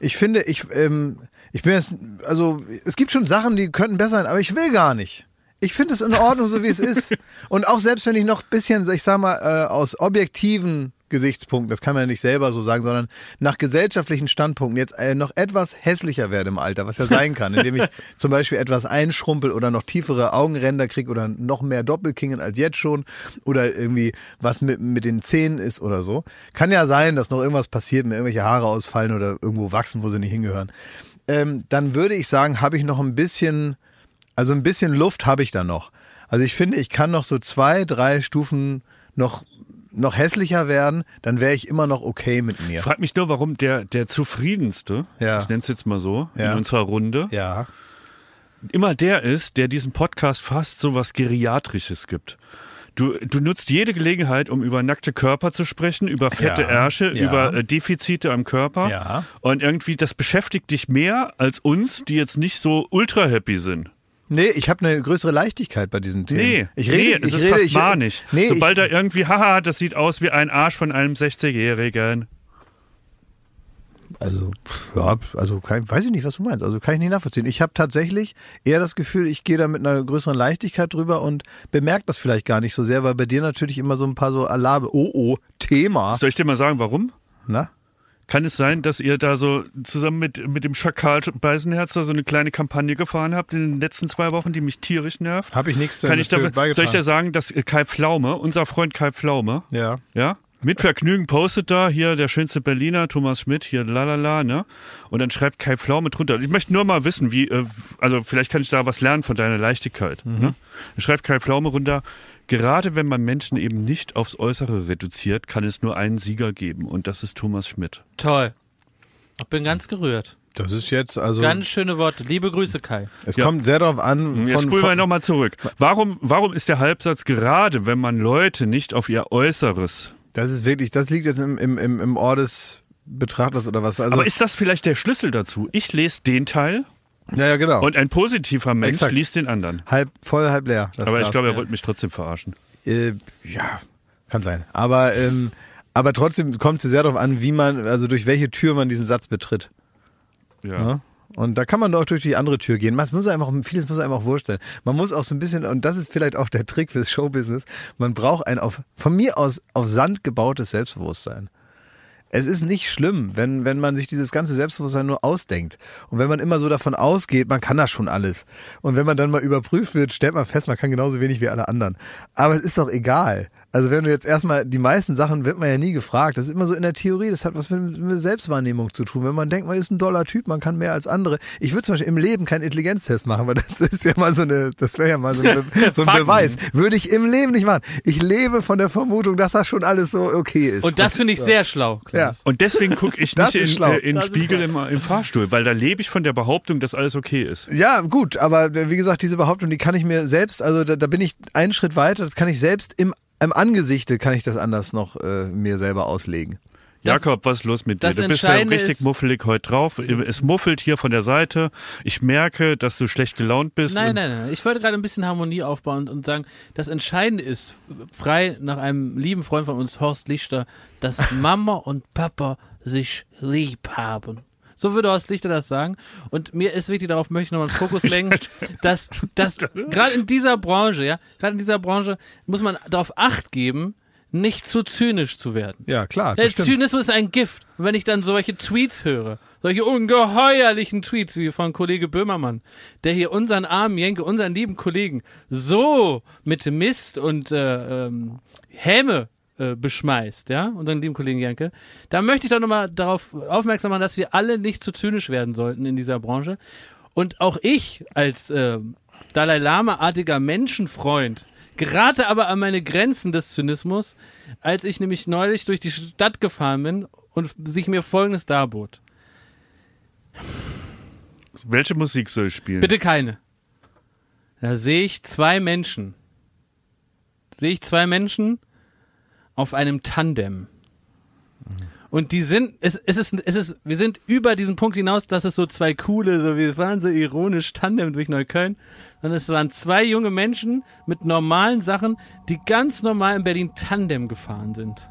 Speaker 1: Ich finde, ich, ähm, ich bin jetzt, also es gibt schon Sachen, die könnten besser sein, aber ich will gar nicht. Ich finde es in Ordnung, so wie es ist. [laughs] Und auch selbst wenn ich noch ein bisschen, ich sag mal, äh, aus objektiven Gesichtspunkten, das kann man ja nicht selber so sagen, sondern nach gesellschaftlichen Standpunkten jetzt äh, noch etwas hässlicher werde im Alter, was ja sein kann, indem ich [laughs] zum Beispiel etwas einschrumpel oder noch tiefere Augenränder kriege oder noch mehr Doppelkingen als jetzt schon oder irgendwie was mit, mit den Zähnen ist oder so. Kann ja sein, dass noch irgendwas passiert, mir irgendwelche Haare ausfallen oder irgendwo wachsen, wo sie nicht hingehören. Ähm, dann würde ich sagen, habe ich noch ein bisschen, also ein bisschen Luft habe ich da noch. Also ich finde, ich kann noch so zwei, drei Stufen noch noch hässlicher werden, dann wäre ich immer noch okay mit mir.
Speaker 3: Ich frage mich nur, warum der, der zufriedenste,
Speaker 1: Ja.
Speaker 3: ich nenne es jetzt mal so,
Speaker 1: Ja.
Speaker 3: in unserer Runde,
Speaker 1: Ja.
Speaker 3: immer der ist, der diesem Podcast fast so was Geriatrisches gibt. Du, du nutzt jede Gelegenheit, um über nackte Körper zu sprechen, über fette
Speaker 1: Ja,
Speaker 3: Ärsche,
Speaker 1: ja.
Speaker 3: über äh, Defizite am Körper.
Speaker 1: Ja.
Speaker 3: Und irgendwie, das beschäftigt dich mehr als uns, die jetzt nicht so ultra happy sind.
Speaker 1: Nee, ich habe eine größere Leichtigkeit bei diesen Themen.
Speaker 3: Nee,
Speaker 1: ich rede,
Speaker 3: nee, es
Speaker 1: ich
Speaker 3: ist
Speaker 1: rede,
Speaker 3: fast
Speaker 1: ich,
Speaker 3: manisch.
Speaker 1: Nee,
Speaker 3: Sobald
Speaker 1: ich,
Speaker 3: er irgendwie, haha, das sieht aus wie ein Arsch von einem 60-Jährigen.
Speaker 1: also ja, also kein, weiß ich nicht, was du meinst. Also kann ich nicht nachvollziehen. Ich habe tatsächlich eher das Gefühl, ich gehe da mit einer größeren Leichtigkeit drüber und bemerke das vielleicht gar nicht so sehr, weil bei dir natürlich immer so ein paar so Alarme. Oh oh, Thema.
Speaker 3: Soll ich dir mal sagen, warum?
Speaker 1: Na?
Speaker 3: Kann es sein, dass ihr da so zusammen mit, mit dem Schakal Beisenherz da so eine kleine Kampagne gefahren habt in den letzten zwei Wochen, die mich tierisch nervt?
Speaker 1: Habe ich nichts
Speaker 3: Kann ich
Speaker 1: dafür
Speaker 3: da, soll ich dir sagen, dass äh, Kai Pflaume, unser Freund Kai Pflaume,
Speaker 1: Ja.
Speaker 3: ja, mit Vergnügen postet da hier der schönste Berliner, Thomas Schmidt, hier lalala, ne? Und dann schreibt Kai Pflaume drunter. Ich möchte nur mal wissen, wie, äh, also vielleicht kann ich da was lernen von deiner Leichtigkeit. Ne? Dann schreibt Kai Pflaume runter, gerade wenn man Menschen eben nicht aufs Äußere reduziert, kann es nur einen Sieger geben und das ist Thomas Schmidt.
Speaker 2: Toll. Ich bin ganz gerührt.
Speaker 1: Das ist jetzt, also
Speaker 2: Ganz schöne Worte. Liebe Grüße, Kai.
Speaker 1: es
Speaker 3: Ja.
Speaker 1: kommt sehr darauf an,
Speaker 3: Jetzt
Speaker 1: von,
Speaker 3: spulen wir nochmal zurück. Warum, warum ist der Halbsatz gerade, wenn man Leute nicht auf ihr Äußeres
Speaker 1: das ist wirklich, das liegt jetzt im, im, im, im Ohr des Betrachters oder was. Also,
Speaker 3: Aber ist das vielleicht der Schlüssel dazu? Ich lese den Teil
Speaker 1: ja, ja, genau.
Speaker 3: und ein positiver Mensch
Speaker 1: Exakt.
Speaker 3: liest den anderen.
Speaker 1: halb voll, halb leer.
Speaker 3: Aber ich glaube, er
Speaker 2: ja.
Speaker 3: wollte mich trotzdem verarschen.
Speaker 1: Äh, ja, kann sein. Aber, ähm, aber trotzdem kommt es sehr darauf an, wie man, also durch welche Tür man diesen Satz betritt.
Speaker 3: Ja.
Speaker 1: Ja? Und da kann man doch durch die andere Tür gehen. Man muss einfach, vieles muss einem auch wurscht sein. Man muss auch so ein bisschen, und das ist vielleicht auch der Trick fürs Showbusiness, man braucht ein auf, von mir aus auf Sand gebautes Selbstbewusstsein. Es ist nicht schlimm, wenn, wenn man sich dieses ganze Selbstbewusstsein nur ausdenkt. Und wenn man immer so davon ausgeht, man kann das schon alles. Und wenn man dann mal überprüft wird, stellt man fest, man kann genauso wenig wie alle anderen. Aber es ist doch egal. Also wenn du jetzt erstmal, die meisten Sachen wird man ja nie gefragt. Das ist immer so in der Theorie, das hat was mit, mit Selbstwahrnehmung zu tun. Wenn man denkt, man ist ein doller Typ, man kann mehr als andere. Ich würde zum Beispiel im Leben keinen Intelligenztest machen, weil das [laughs] ist ja mal so eine, das wäre ja mal so, eine, [laughs] so ein. Beweis. Würde ich im Leben nicht machen. Ich lebe von der Vermutung, dass das schon alles so okay ist.
Speaker 2: Und das finde ich sehr schlau, Klaus.
Speaker 3: Und deswegen gucke ich [laughs]
Speaker 1: Das
Speaker 3: nicht in, äh, in den Spiegel im, im Fahrstuhl, weil da lebe ich von der Behauptung, dass alles okay ist.
Speaker 1: Ja, gut, aber wie gesagt, diese Behauptung, die kann ich mir selbst, also da, da bin ich einen Schritt weiter, das kann ich selbst im, im Angesichte, kann ich das anders noch äh, mir selber auslegen.
Speaker 2: Das-
Speaker 3: Jakob, was ist los mit dir? Du bist ja richtig
Speaker 2: ist-
Speaker 3: muffelig heute drauf. Es muffelt hier von der Seite. Ich merke, dass du schlecht gelaunt bist.
Speaker 2: Nein, nein, nein. Ich wollte gerade ein bisschen Harmonie aufbauen und sagen, das Entscheidende ist, frei nach einem lieben Freund von uns, Horst Lichter, dass [laughs] Mama und Papa sich lieb haben. So würde Horst Lichter das sagen. Und mir ist wichtig, darauf möchte ich nochmal einen Fokus lenken, [laughs] dass, dass [laughs] gerade in dieser Branche, ja, gerade in dieser Branche muss man darauf Acht geben, nicht zu zynisch zu werden.
Speaker 1: Ja, klar. Stimmt.
Speaker 2: Zynismus ist ein Gift. Und wenn ich dann solche Tweets höre, solche ungeheuerlichen Tweets wie von Kollege Böhmermann, der hier unseren armen Jenke, unseren lieben Kollegen so mit Mist und äh, ähm, Häme äh, beschmeißt, ja, unseren lieben Kollegen Jenke, da möchte ich doch nochmal darauf aufmerksam machen, dass wir alle nicht zu zynisch werden sollten in dieser Branche. Und auch ich als äh, Dalai Lama-artiger Menschenfreund gerate aber an meine Grenzen des Zynismus, als ich nämlich neulich durch die Stadt gefahren bin und sich mir Folgendes darbot.
Speaker 3: Welche Musik soll ich spielen?
Speaker 2: Bitte keine. Da sehe ich zwei Menschen. Sehe ich zwei Menschen auf einem Tandem. Und die sind, es, es ist, es ist, wir sind über diesen Punkt hinaus, dass es so zwei coole, so wir fahren so ironisch Tandem durch Neukölln, sondern es waren zwei junge Menschen mit normalen Sachen, die ganz normal in Berlin Tandem gefahren sind.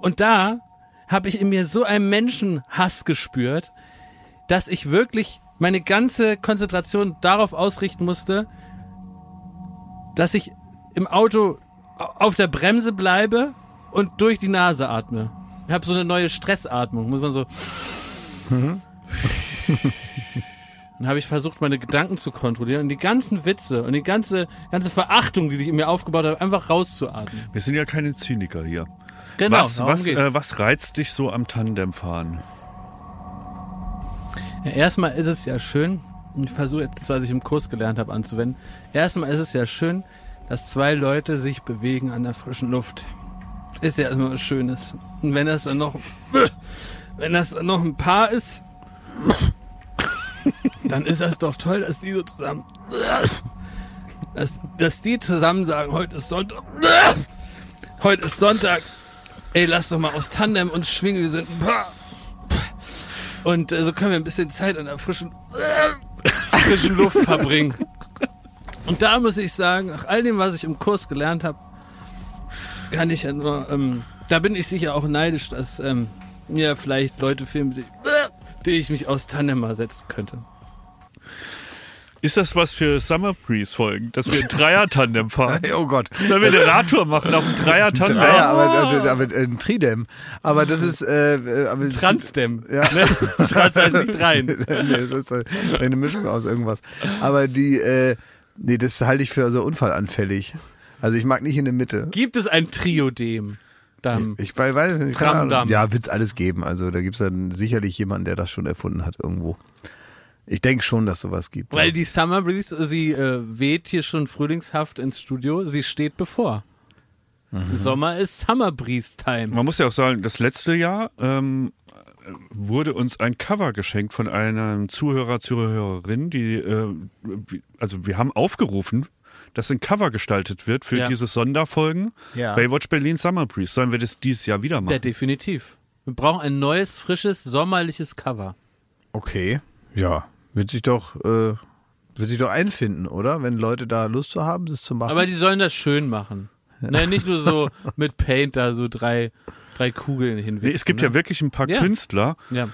Speaker 2: Und da habe ich in mir so einen Menschenhass gespürt, dass ich wirklich meine ganze Konzentration darauf ausrichten musste, dass ich im Auto auf der Bremse bleibe und durch die Nase atme. Ich habe so eine neue Stressatmung, muss man so. Dann habe ich versucht, meine Gedanken zu kontrollieren und die ganzen Witze und die ganze, ganze Verachtung, die sich in mir aufgebaut hat, einfach rauszuatmen.
Speaker 3: Wir sind ja keine Zyniker hier.
Speaker 2: Genau,
Speaker 3: was, was, äh, was reizt dich so am Tandemfahren?
Speaker 2: Ja, erstmal ist es ja schön, und ich versuche jetzt, was ich im Kurs gelernt habe, anzuwenden. Erstmal ist es ja schön, dass zwei Leute sich bewegen an der frischen Luft. Ist ja erstmal was Schönes. Und wenn das dann noch, [laughs] wenn das dann noch ein Paar ist, [laughs] dann ist das doch toll, dass die so zusammen, [laughs] dass, dass die zusammen sagen, heute ist Sonntag, heute ist Sonntag, ey, lass doch mal aus Tandem uns schwingen, wir sind ein Paar. Und äh, so können wir ein bisschen Zeit an der frischen, frischen Luft verbringen. Und da muss ich sagen, nach all dem, was ich im Kurs gelernt habe, kann ich ja nur, ähm, da bin ich sicher auch neidisch, dass ähm, mir vielleicht Leute fehlen, denen die ich mich aus Tandem mal setzen könnte.
Speaker 3: Ist das was für Summer Breeze Folgen, dass wir ein Dreier-Tandem fahren? [laughs]
Speaker 1: Oh Gott.
Speaker 3: Sollen wir eine Radtour machen auf ein Dreier-Tandem?
Speaker 1: Dreier, aber, aber, aber äh, ein Tridem. Aber das ist äh, äh, aber
Speaker 2: Transdem. [laughs]
Speaker 1: Ja.
Speaker 2: Ne? Trans heißt nicht rein. [laughs]
Speaker 1: nee, das ist eine Mischung aus irgendwas. Aber die, äh, nee, das halte ich für so unfallanfällig. Also ich mag nicht in der Mitte.
Speaker 2: Gibt es ein Triodem? Dann.
Speaker 1: Ich weiß, weiß es nicht. Ja, wird's alles geben. Also da gibt's dann sicherlich jemanden, der das schon erfunden hat irgendwo. Ich denke schon, dass sowas gibt.
Speaker 2: Weil
Speaker 1: ja.
Speaker 2: die Summer Breeze, sie äh, weht hier schon frühlingshaft ins Studio. Sie steht bevor.
Speaker 1: Mhm.
Speaker 2: Sommer ist Summer Breeze Time.
Speaker 3: Man muss ja auch sagen, das letzte Jahr ähm, wurde uns ein Cover geschenkt von einem Zuhörer, Zuhörerin, die, äh, also wir haben aufgerufen, dass ein Cover gestaltet wird für
Speaker 2: Ja.
Speaker 3: diese Sonderfolgen
Speaker 1: Ja.
Speaker 3: Baywatch Berlin Summer Breeze. Sollen wir das dieses Jahr wieder
Speaker 2: Ja,
Speaker 3: machen?
Speaker 2: definitiv. Wir brauchen ein neues, frisches, sommerliches Cover.
Speaker 1: Okay. Ja. Wird sich doch, äh, wird sich doch einfinden, oder? Wenn Leute da Lust zu haben, das zu machen.
Speaker 2: Aber die sollen das schön machen. Ne, nicht nur so [laughs] mit Paint da so drei, drei Kugeln.
Speaker 3: Nee, es gibt
Speaker 2: ne?
Speaker 3: ja wirklich ein paar
Speaker 2: Ja.
Speaker 3: Künstler,
Speaker 2: Ja.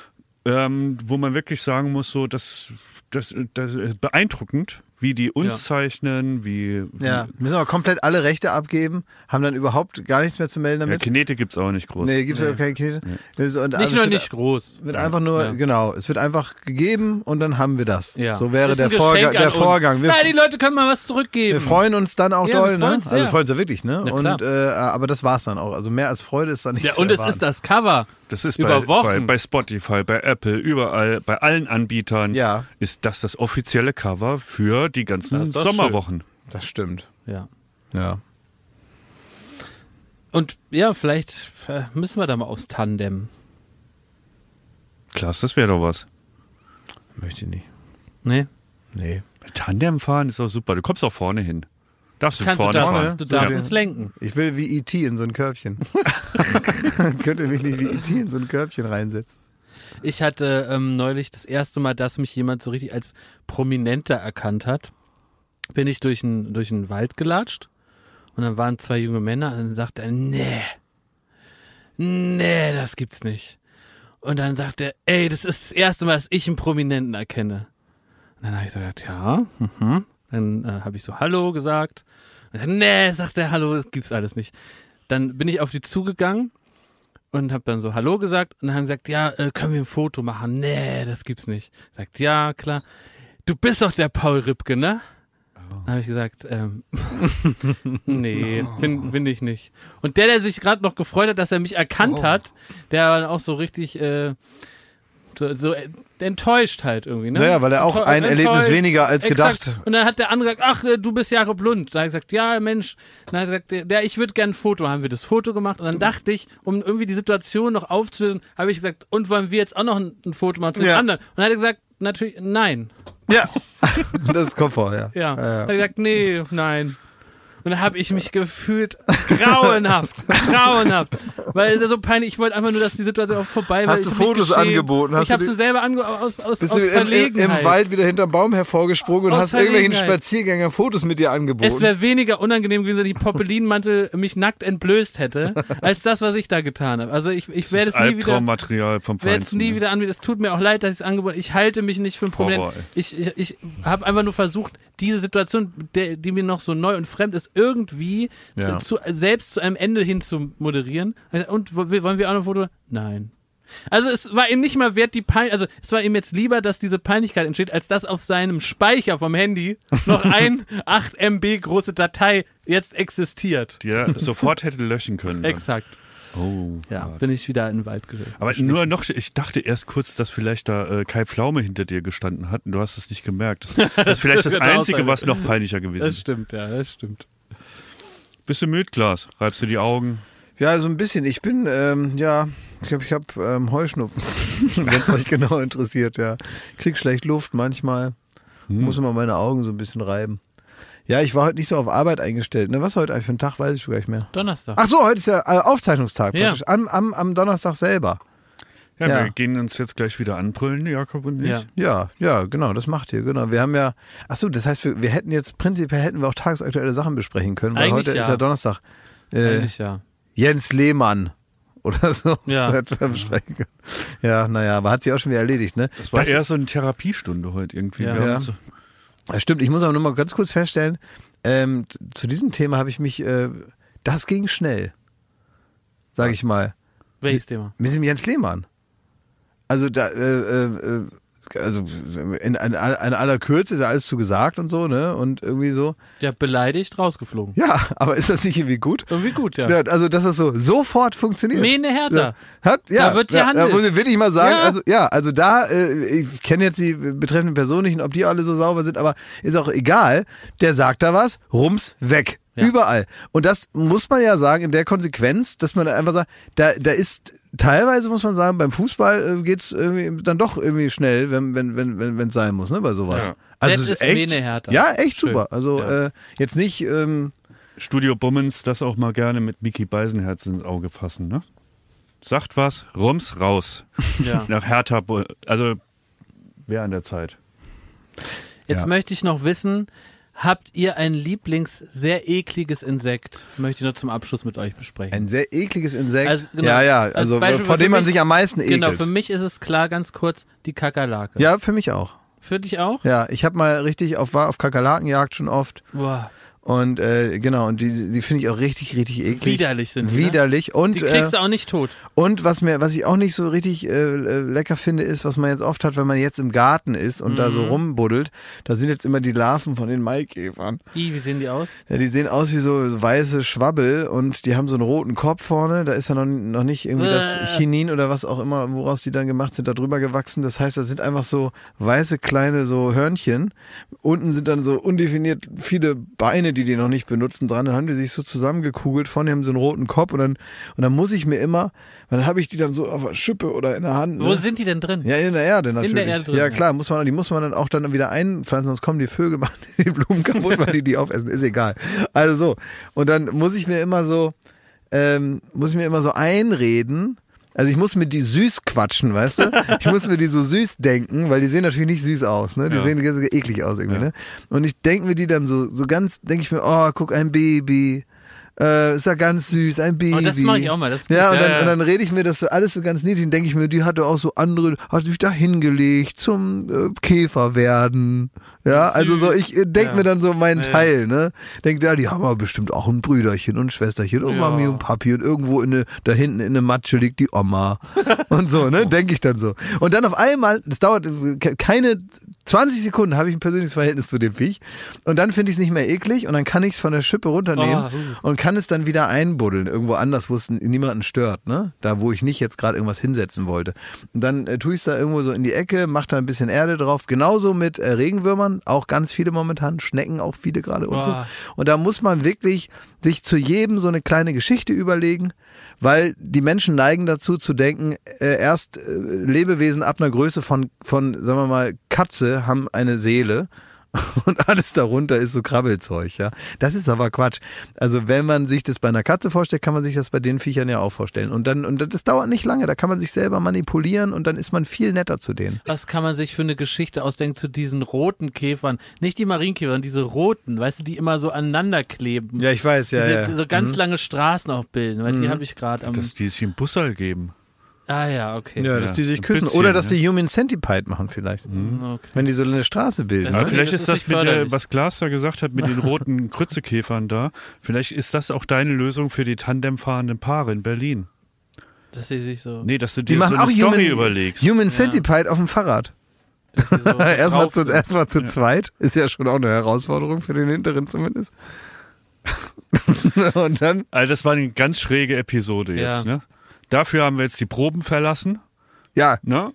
Speaker 3: ähm, wo man wirklich sagen muss, so, das, das, das ist beeindruckend, wie die uns
Speaker 2: Ja.
Speaker 3: zeichnen, wie, wie
Speaker 1: ja, müssen wir komplett alle Rechte abgeben, haben dann überhaupt gar nichts mehr zu melden
Speaker 3: ja,
Speaker 1: damit.
Speaker 3: Kinete gibt's auch nicht groß.
Speaker 1: nee, gibt's ja keine Knete. Das ist- und
Speaker 2: Nicht
Speaker 1: also
Speaker 2: nur
Speaker 1: es wird-
Speaker 2: nicht groß.
Speaker 1: Wird einfach nur,
Speaker 2: Ja.
Speaker 1: genau, es wird einfach gegeben und dann haben wir das.
Speaker 2: Ja.
Speaker 1: So wäre der, Vorga der. Vorgang. Wir,
Speaker 2: Nein, die Leute können mal was zurückgeben.
Speaker 1: wir freuen uns dann auch
Speaker 2: Ja, wir
Speaker 1: doll, ne?
Speaker 2: freuen uns
Speaker 1: Also freuen uns ja wirklich, ne?
Speaker 2: Ja,
Speaker 1: und äh, aber das war's dann auch. Also mehr als Freude ist da nicht
Speaker 2: ja,
Speaker 1: zu
Speaker 2: und es
Speaker 1: erwarten.
Speaker 2: ist das Cover.
Speaker 3: Das ist
Speaker 2: Über
Speaker 3: bei,
Speaker 2: Wochen.
Speaker 3: Bei, bei Spotify, bei Apple, überall, bei allen Anbietern
Speaker 1: Ja.
Speaker 3: ist das das offizielle Cover für die ganzen
Speaker 2: Das
Speaker 3: Sommerwochen.
Speaker 1: Das stimmt.
Speaker 2: Ja.
Speaker 1: Ja.
Speaker 2: Und ja, vielleicht äh, müssen wir da mal aufs Tandem.
Speaker 3: Klasse, das wäre doch was.
Speaker 1: Möchte ich nicht.
Speaker 2: Nee?
Speaker 1: Nee.
Speaker 3: Tandem fahren ist auch super. Du kommst auch vorne hin. Darfst du
Speaker 2: Kannst, du
Speaker 3: vorne
Speaker 2: darfst,
Speaker 3: fahren.
Speaker 2: du darfst
Speaker 1: Ja.
Speaker 2: uns lenken.
Speaker 1: Ich will wie E.T. in so ein Körbchen. [laughs] Könnt ihr mich nicht wie E.T. in so ein Körbchen reinsetzen?
Speaker 2: Ich hatte ähm, neulich das erste Mal, dass mich jemand so richtig als Prominenter erkannt hat. Bin ich durch einen durch einen Wald gelatscht und dann waren zwei junge Männer und dann sagte er, nee, nee, das gibt's nicht. Und dann sagt er, ey, das ist das erste Mal, dass ich einen Prominenten erkenne. Und dann habe ich so gesagt, ja, mhm. Dann äh, habe ich so Hallo gesagt. Dann, nee, sagt er Hallo, das gibt's alles nicht. Dann bin ich auf die zugegangen und habe dann so Hallo gesagt und dann haben sie gesagt, ja, äh, können wir ein Foto machen? Nee, das gibt's nicht. Sagt, ja, klar. Du bist doch der Paul Ripke, ne? Dann habe ich gesagt, ähm, [laughs] nee, bin, bin ich nicht. Und der, der sich gerade noch gefreut hat, dass er mich erkannt hat, der war auch so richtig äh, so, so enttäuscht halt irgendwie. Ne?
Speaker 1: Naja, weil er auch
Speaker 2: Enttäu-
Speaker 1: ein Erlebnis weniger als
Speaker 2: Exakt.
Speaker 1: gedacht.
Speaker 2: Und dann hat der andere gesagt, ach, äh, du bist Jakob Lund. Da habe ich gesagt, ja, Mensch. Dann hat er gesagt, der, der ich würde gerne ein Foto. Haben wir das Foto gemacht und dann dachte ich, um irgendwie die Situation noch aufzulösen, habe ich gesagt, und wollen wir jetzt auch noch ein, ein Foto machen zu dem
Speaker 1: Ja.
Speaker 2: anderen? Und dann hat er gesagt, natürlich, nein.
Speaker 1: Ja, [laughs] das kommt vor, ja.
Speaker 2: Ja.
Speaker 1: ja.
Speaker 2: Hat er gesagt, nee, nein. Und dann habe ich mich gefühlt grauenhaft, grauenhaft. Weil es ist so peinlich, ich wollte einfach nur, dass die Situation auch vorbei war.
Speaker 1: Hast
Speaker 2: Ich
Speaker 1: du Fotos angeboten? Hast
Speaker 2: ich habe sie selber ange aus, aus,
Speaker 1: Bist
Speaker 2: aus
Speaker 1: du im, im,
Speaker 2: Verlegenheit.
Speaker 1: im Wald wieder hinterm Baum hervorgesprungen und
Speaker 2: Aus
Speaker 1: hast irgendwelchen
Speaker 2: Verlegenheit.
Speaker 1: Spaziergänger Fotos mit dir angeboten?
Speaker 2: Es wäre weniger unangenehm gewesen, wenn ich Poppelinmantel mich nackt entblößt hätte, als das, was ich da getan habe. Also ich, ich werde es nie wieder,
Speaker 3: vom
Speaker 2: werde es
Speaker 3: Feinsten.
Speaker 2: nie wieder anbieten. Es tut mir auch leid, dass ich es angeboten Ich halte mich nicht für ein Problem.
Speaker 3: Horror.
Speaker 2: Ich, ich, ich habe einfach nur versucht, diese Situation, der, die mir noch so neu und fremd ist, irgendwie
Speaker 1: Ja.
Speaker 2: zu, zu, selbst zu einem Ende hin zu moderieren. Und wo- wollen wir auch noch ein Foto? Nein. Also es war ihm nicht mal wert, die Pein also es war ihm jetzt lieber, dass diese Peinlichkeit entsteht, als dass auf seinem Speicher vom Handy noch [laughs] ein 8 MB große Datei jetzt existiert.
Speaker 3: Die er sofort hätte löschen können.
Speaker 2: Exakt.
Speaker 3: Oh,
Speaker 2: Ja,
Speaker 3: Gott.
Speaker 2: bin ich wieder in den Wald gegangen.
Speaker 3: Aber nur noch, ich dachte erst kurz, dass vielleicht da äh, Kai Pflaume hinter dir gestanden hat und du hast es nicht gemerkt. Das, [laughs] das ist vielleicht das Einzige, was noch peinlicher gewesen
Speaker 2: Das
Speaker 3: ist.
Speaker 2: stimmt, ja, das stimmt.
Speaker 3: Bist du müde, Klaas? Reibst du die Augen?
Speaker 1: Ja, so ein bisschen. Ich bin, ähm, ja, ich glaube, ich habe ähm, Heuschnupfen, [laughs] wenn es euch genau interessiert, ja. Ich krieg schlecht Luft manchmal. Muss immer meine Augen so ein bisschen reiben. Ja, ich war heute nicht so auf Arbeit eingestellt. Ne? Was heute eigentlich für ein Tag, weiß ich gar nicht mehr.
Speaker 2: Donnerstag.
Speaker 1: Ach so, heute ist ja äh, Aufzeichnungstag
Speaker 2: Ja.
Speaker 1: praktisch. Am, am, am Donnerstag selber.
Speaker 3: Ja,
Speaker 1: Ja.
Speaker 3: wir gehen uns jetzt gleich wieder anbrüllen, Jakob und ich.
Speaker 2: Ja.
Speaker 1: Ja, ja, genau, das macht ihr, genau. Wir haben ja, ach so, das heißt, wir, wir hätten jetzt, prinzipiell hätten wir auch tagesaktuelle Sachen besprechen können, weil
Speaker 2: Eigentlich
Speaker 1: heute
Speaker 2: ja.
Speaker 1: ist ja Donnerstag. Äh,
Speaker 2: Eigentlich ja.
Speaker 1: Jens Lehmann oder so. [laughs]
Speaker 2: Ja.
Speaker 1: Hätten wir besprechen können. Ja, naja, aber hat sich auch schon wieder erledigt, ne?
Speaker 3: Das war eher so eine Therapiestunde heute irgendwie.
Speaker 2: Ja.
Speaker 1: Ja.
Speaker 3: so,
Speaker 1: Das stimmt, ich muss aber nur mal ganz kurz feststellen, ähm, zu diesem Thema habe ich mich, äh, das ging schnell, sage ich mal,
Speaker 2: Welches Thema?
Speaker 1: mit dem Jens Lehmann. Also da, äh, äh, äh, also in, in, in aller Kürze ist ja alles zu gesagt und so, ne? Und irgendwie so.
Speaker 2: Ja, beleidigt, rausgeflogen.
Speaker 1: Ja, [laughs] aber ist das nicht irgendwie gut?
Speaker 2: Irgendwie gut, ja.
Speaker 1: Ja, also, dass das so sofort funktioniert.
Speaker 2: Mene Hertha.
Speaker 1: Ja, hat, ja,
Speaker 2: Da wird
Speaker 1: ja,
Speaker 2: gehandelt.
Speaker 1: Da muss ich wirklich mal sagen,
Speaker 2: Ja.
Speaker 1: also ja, also da, äh, ich kenne jetzt die betreffenden Personen nicht und ob die alle so sauber sind, aber ist auch egal. Der sagt da was, rums, weg.
Speaker 2: Ja.
Speaker 1: Überall. Und das muss man ja sagen, in der Konsequenz, dass man einfach sagt, da, da ist teilweise, muss man sagen, beim Fußball äh, geht's irgendwie dann doch irgendwie schnell, wenn wenn wenn wenn wenn es sein muss, ne, bei sowas.
Speaker 3: Ja.
Speaker 1: Also
Speaker 2: Das
Speaker 1: es
Speaker 2: ist
Speaker 1: echt, ja, echt
Speaker 2: Schön.
Speaker 1: super. Also
Speaker 2: Ja.
Speaker 1: äh, jetzt nicht, ähm,
Speaker 3: Studio Bummens das auch mal gerne mit Mickey Beisenherz ins Auge fassen, ne? Sagt was, rums, raus. [laughs]
Speaker 2: Ja.
Speaker 3: Nach Hertha, also wer an der Zeit.
Speaker 2: Jetzt
Speaker 1: Ja.
Speaker 2: möchte ich noch wissen, habt ihr ein Lieblings sehr ekliges Insekt? Möchte ich noch zum Abschluss mit euch besprechen.
Speaker 1: ein sehr ekliges Insekt.
Speaker 2: Also, genau.
Speaker 1: Ja, ja,
Speaker 2: Als
Speaker 1: also
Speaker 2: Beispiel
Speaker 1: vor dem man
Speaker 2: mich-
Speaker 1: sich am meisten ekelt.
Speaker 2: Genau, für mich ist es klar, ganz kurz, die Kakerlake.
Speaker 1: Ja, für mich auch.
Speaker 2: Für dich auch?
Speaker 1: Ja, ich habe mal richtig auf war auf Kakerlakenjagd schon oft
Speaker 2: Boah,
Speaker 1: und äh, genau und die die finde ich auch richtig richtig eklig.
Speaker 2: widerlich sind die. Ne?
Speaker 1: Widerlich und
Speaker 2: Die kriegst
Speaker 1: äh,
Speaker 2: du auch nicht tot.
Speaker 1: und was mir was ich auch nicht so richtig äh, äh, lecker finde ist, was man jetzt oft hat, wenn man jetzt im Garten ist und da
Speaker 2: Mhm.
Speaker 1: so rumbuddelt, da sind jetzt immer die Larven von den Maikäfern.
Speaker 2: I, wie sehen die aus?
Speaker 1: Ja, die sehen aus wie so weiße Schwabbel und die haben so einen roten Kopf vorne. Da ist ja noch, noch nicht irgendwie das
Speaker 2: Äh.
Speaker 1: Chinin oder was auch immer, woraus die dann gemacht sind, da drüber gewachsen. Das heißt, das sind einfach so weiße kleine so Hörnchen. Unten sind dann so undefiniert viele Beine, die die noch nicht benutzen dran. Dann haben die sich so zusammengekugelt. Vorne haben sie einen roten Kopf und dann, und dann muss ich mir immer, dann habe ich die dann so auf der Schippe oder in der Hand.
Speaker 2: Wo
Speaker 1: ne?
Speaker 2: sind die denn drin?
Speaker 1: Ja, in der Erde natürlich.
Speaker 2: der Erde drin,
Speaker 1: ja
Speaker 2: ja.
Speaker 1: klar, muss man, die muss man dann auch dann wieder einpflanzen, sonst kommen die Vögel, [laughs] machen die Blumen kaputt, weil die die aufessen. Ist egal. Also so. Und dann muss ich mir immer so, ähm, muss ich mir immer so einreden. Also ich muss mir die süß quatschen, weißt du? Ich muss mir die so süß denken, weil die sehen natürlich nicht süß aus, ne? Die
Speaker 3: Ja.
Speaker 1: sehen eklig aus irgendwie,
Speaker 3: Ja.
Speaker 1: ne? Und ich denke mir die dann so, so ganz, denke ich mir, oh, guck, ein Baby. Äh, ist ja ganz süß, ein Baby.
Speaker 2: Oh, das mache ich auch mal.
Speaker 1: Ja, und
Speaker 2: Ja,
Speaker 1: dann,
Speaker 2: ja.
Speaker 1: und dann rede ich mir das so alles so ganz niedlich. Dann denke ich mir, die hatte auch so andere, hat sich da hingelegt zum äh, Käfer werden. Ja, also so, ich äh, denk
Speaker 2: Ja.
Speaker 1: mir dann so meinen
Speaker 2: Ja.
Speaker 1: Teil, ne? Denkt, ja, die haben aber bestimmt auch ein Brüderchen und ein Schwesterchen und
Speaker 2: Ja.
Speaker 1: Mami und Papi und irgendwo in ne, da hinten in der Matsche liegt die Oma. [laughs] und so, ne? Denke ich dann so. Und dann auf einmal, das dauert äh, ke- keine 20 Sekunden, habe ich ein persönliches Verhältnis zu dem Viech. Und dann finde ich es nicht mehr eklig und dann kann ich es von der Schippe runternehmen
Speaker 2: Oh,
Speaker 1: und kann es dann wieder einbuddeln, irgendwo anders, wo es niemanden stört, ne? Da, wo ich nicht jetzt gerade irgendwas hinsetzen wollte. Und dann äh, tue ich es da irgendwo so in die Ecke, mache da ein bisschen Erde drauf. Genauso mit äh, Regenwürmern, auch ganz viele momentan, Schnecken auch viele gerade und so.
Speaker 2: Boah.
Speaker 1: Und da muss man wirklich sich zu jedem so eine kleine Geschichte überlegen, weil die Menschen neigen dazu zu denken, äh, erst äh, Lebewesen ab einer Größe von, von, sagen wir mal, Katze haben eine Seele [laughs] und alles darunter ist so Krabbelzeug, ja. Das ist aber Quatsch. Also wenn man sich das bei einer Katze vorstellt, kann man sich das bei den Viechern ja auch vorstellen. Und dann, und das dauert nicht lange, da kann man sich selber manipulieren und dann ist man viel netter zu denen.
Speaker 2: Was kann man sich für eine Geschichte ausdenken zu diesen roten Käfern? Nicht die Marienkäfer, sondern diese roten, weißt du, die immer so aneinander kleben.
Speaker 1: Ja, ich weiß, ja,
Speaker 2: Diese,
Speaker 1: ja. Mhm.
Speaker 2: So ganz lange Straßen auch bilden, weil die habe ich gerade am.
Speaker 3: Dass die sich im Bussal geben.
Speaker 2: Ah ja, okay.
Speaker 1: Ja, dass
Speaker 3: Ja,
Speaker 1: die sich küssen.
Speaker 3: bisschen,
Speaker 1: Oder dass
Speaker 3: ja.
Speaker 1: die Human Centipede machen vielleicht.
Speaker 2: okay.
Speaker 1: Wenn die so eine Straße bilden.
Speaker 2: Ist-
Speaker 3: vielleicht
Speaker 2: das
Speaker 3: ist das mit der, was Klaas da gesagt hat, mit den [laughs] roten Krützekäfern da. Vielleicht ist das auch deine Lösung für die tandemfahrenden Paare in Berlin.
Speaker 2: Dass sie sich so.
Speaker 3: Nee, dass du
Speaker 1: die
Speaker 3: dir so
Speaker 1: machen
Speaker 3: eine
Speaker 1: auch
Speaker 3: Story
Speaker 1: Human,
Speaker 3: überlegst.
Speaker 1: Human Centipede auf dem Fahrrad.
Speaker 2: so [laughs]
Speaker 1: Erstmal zu, erstmal zu zweit. Ist ja schon auch eine Herausforderung für den Hinteren zumindest. [laughs] Und dann,
Speaker 3: Also das war eine ganz schräge Episode
Speaker 2: Ja.
Speaker 3: jetzt. Ne? Dafür haben wir jetzt die Proben verlassen.
Speaker 1: ja,
Speaker 3: Ne?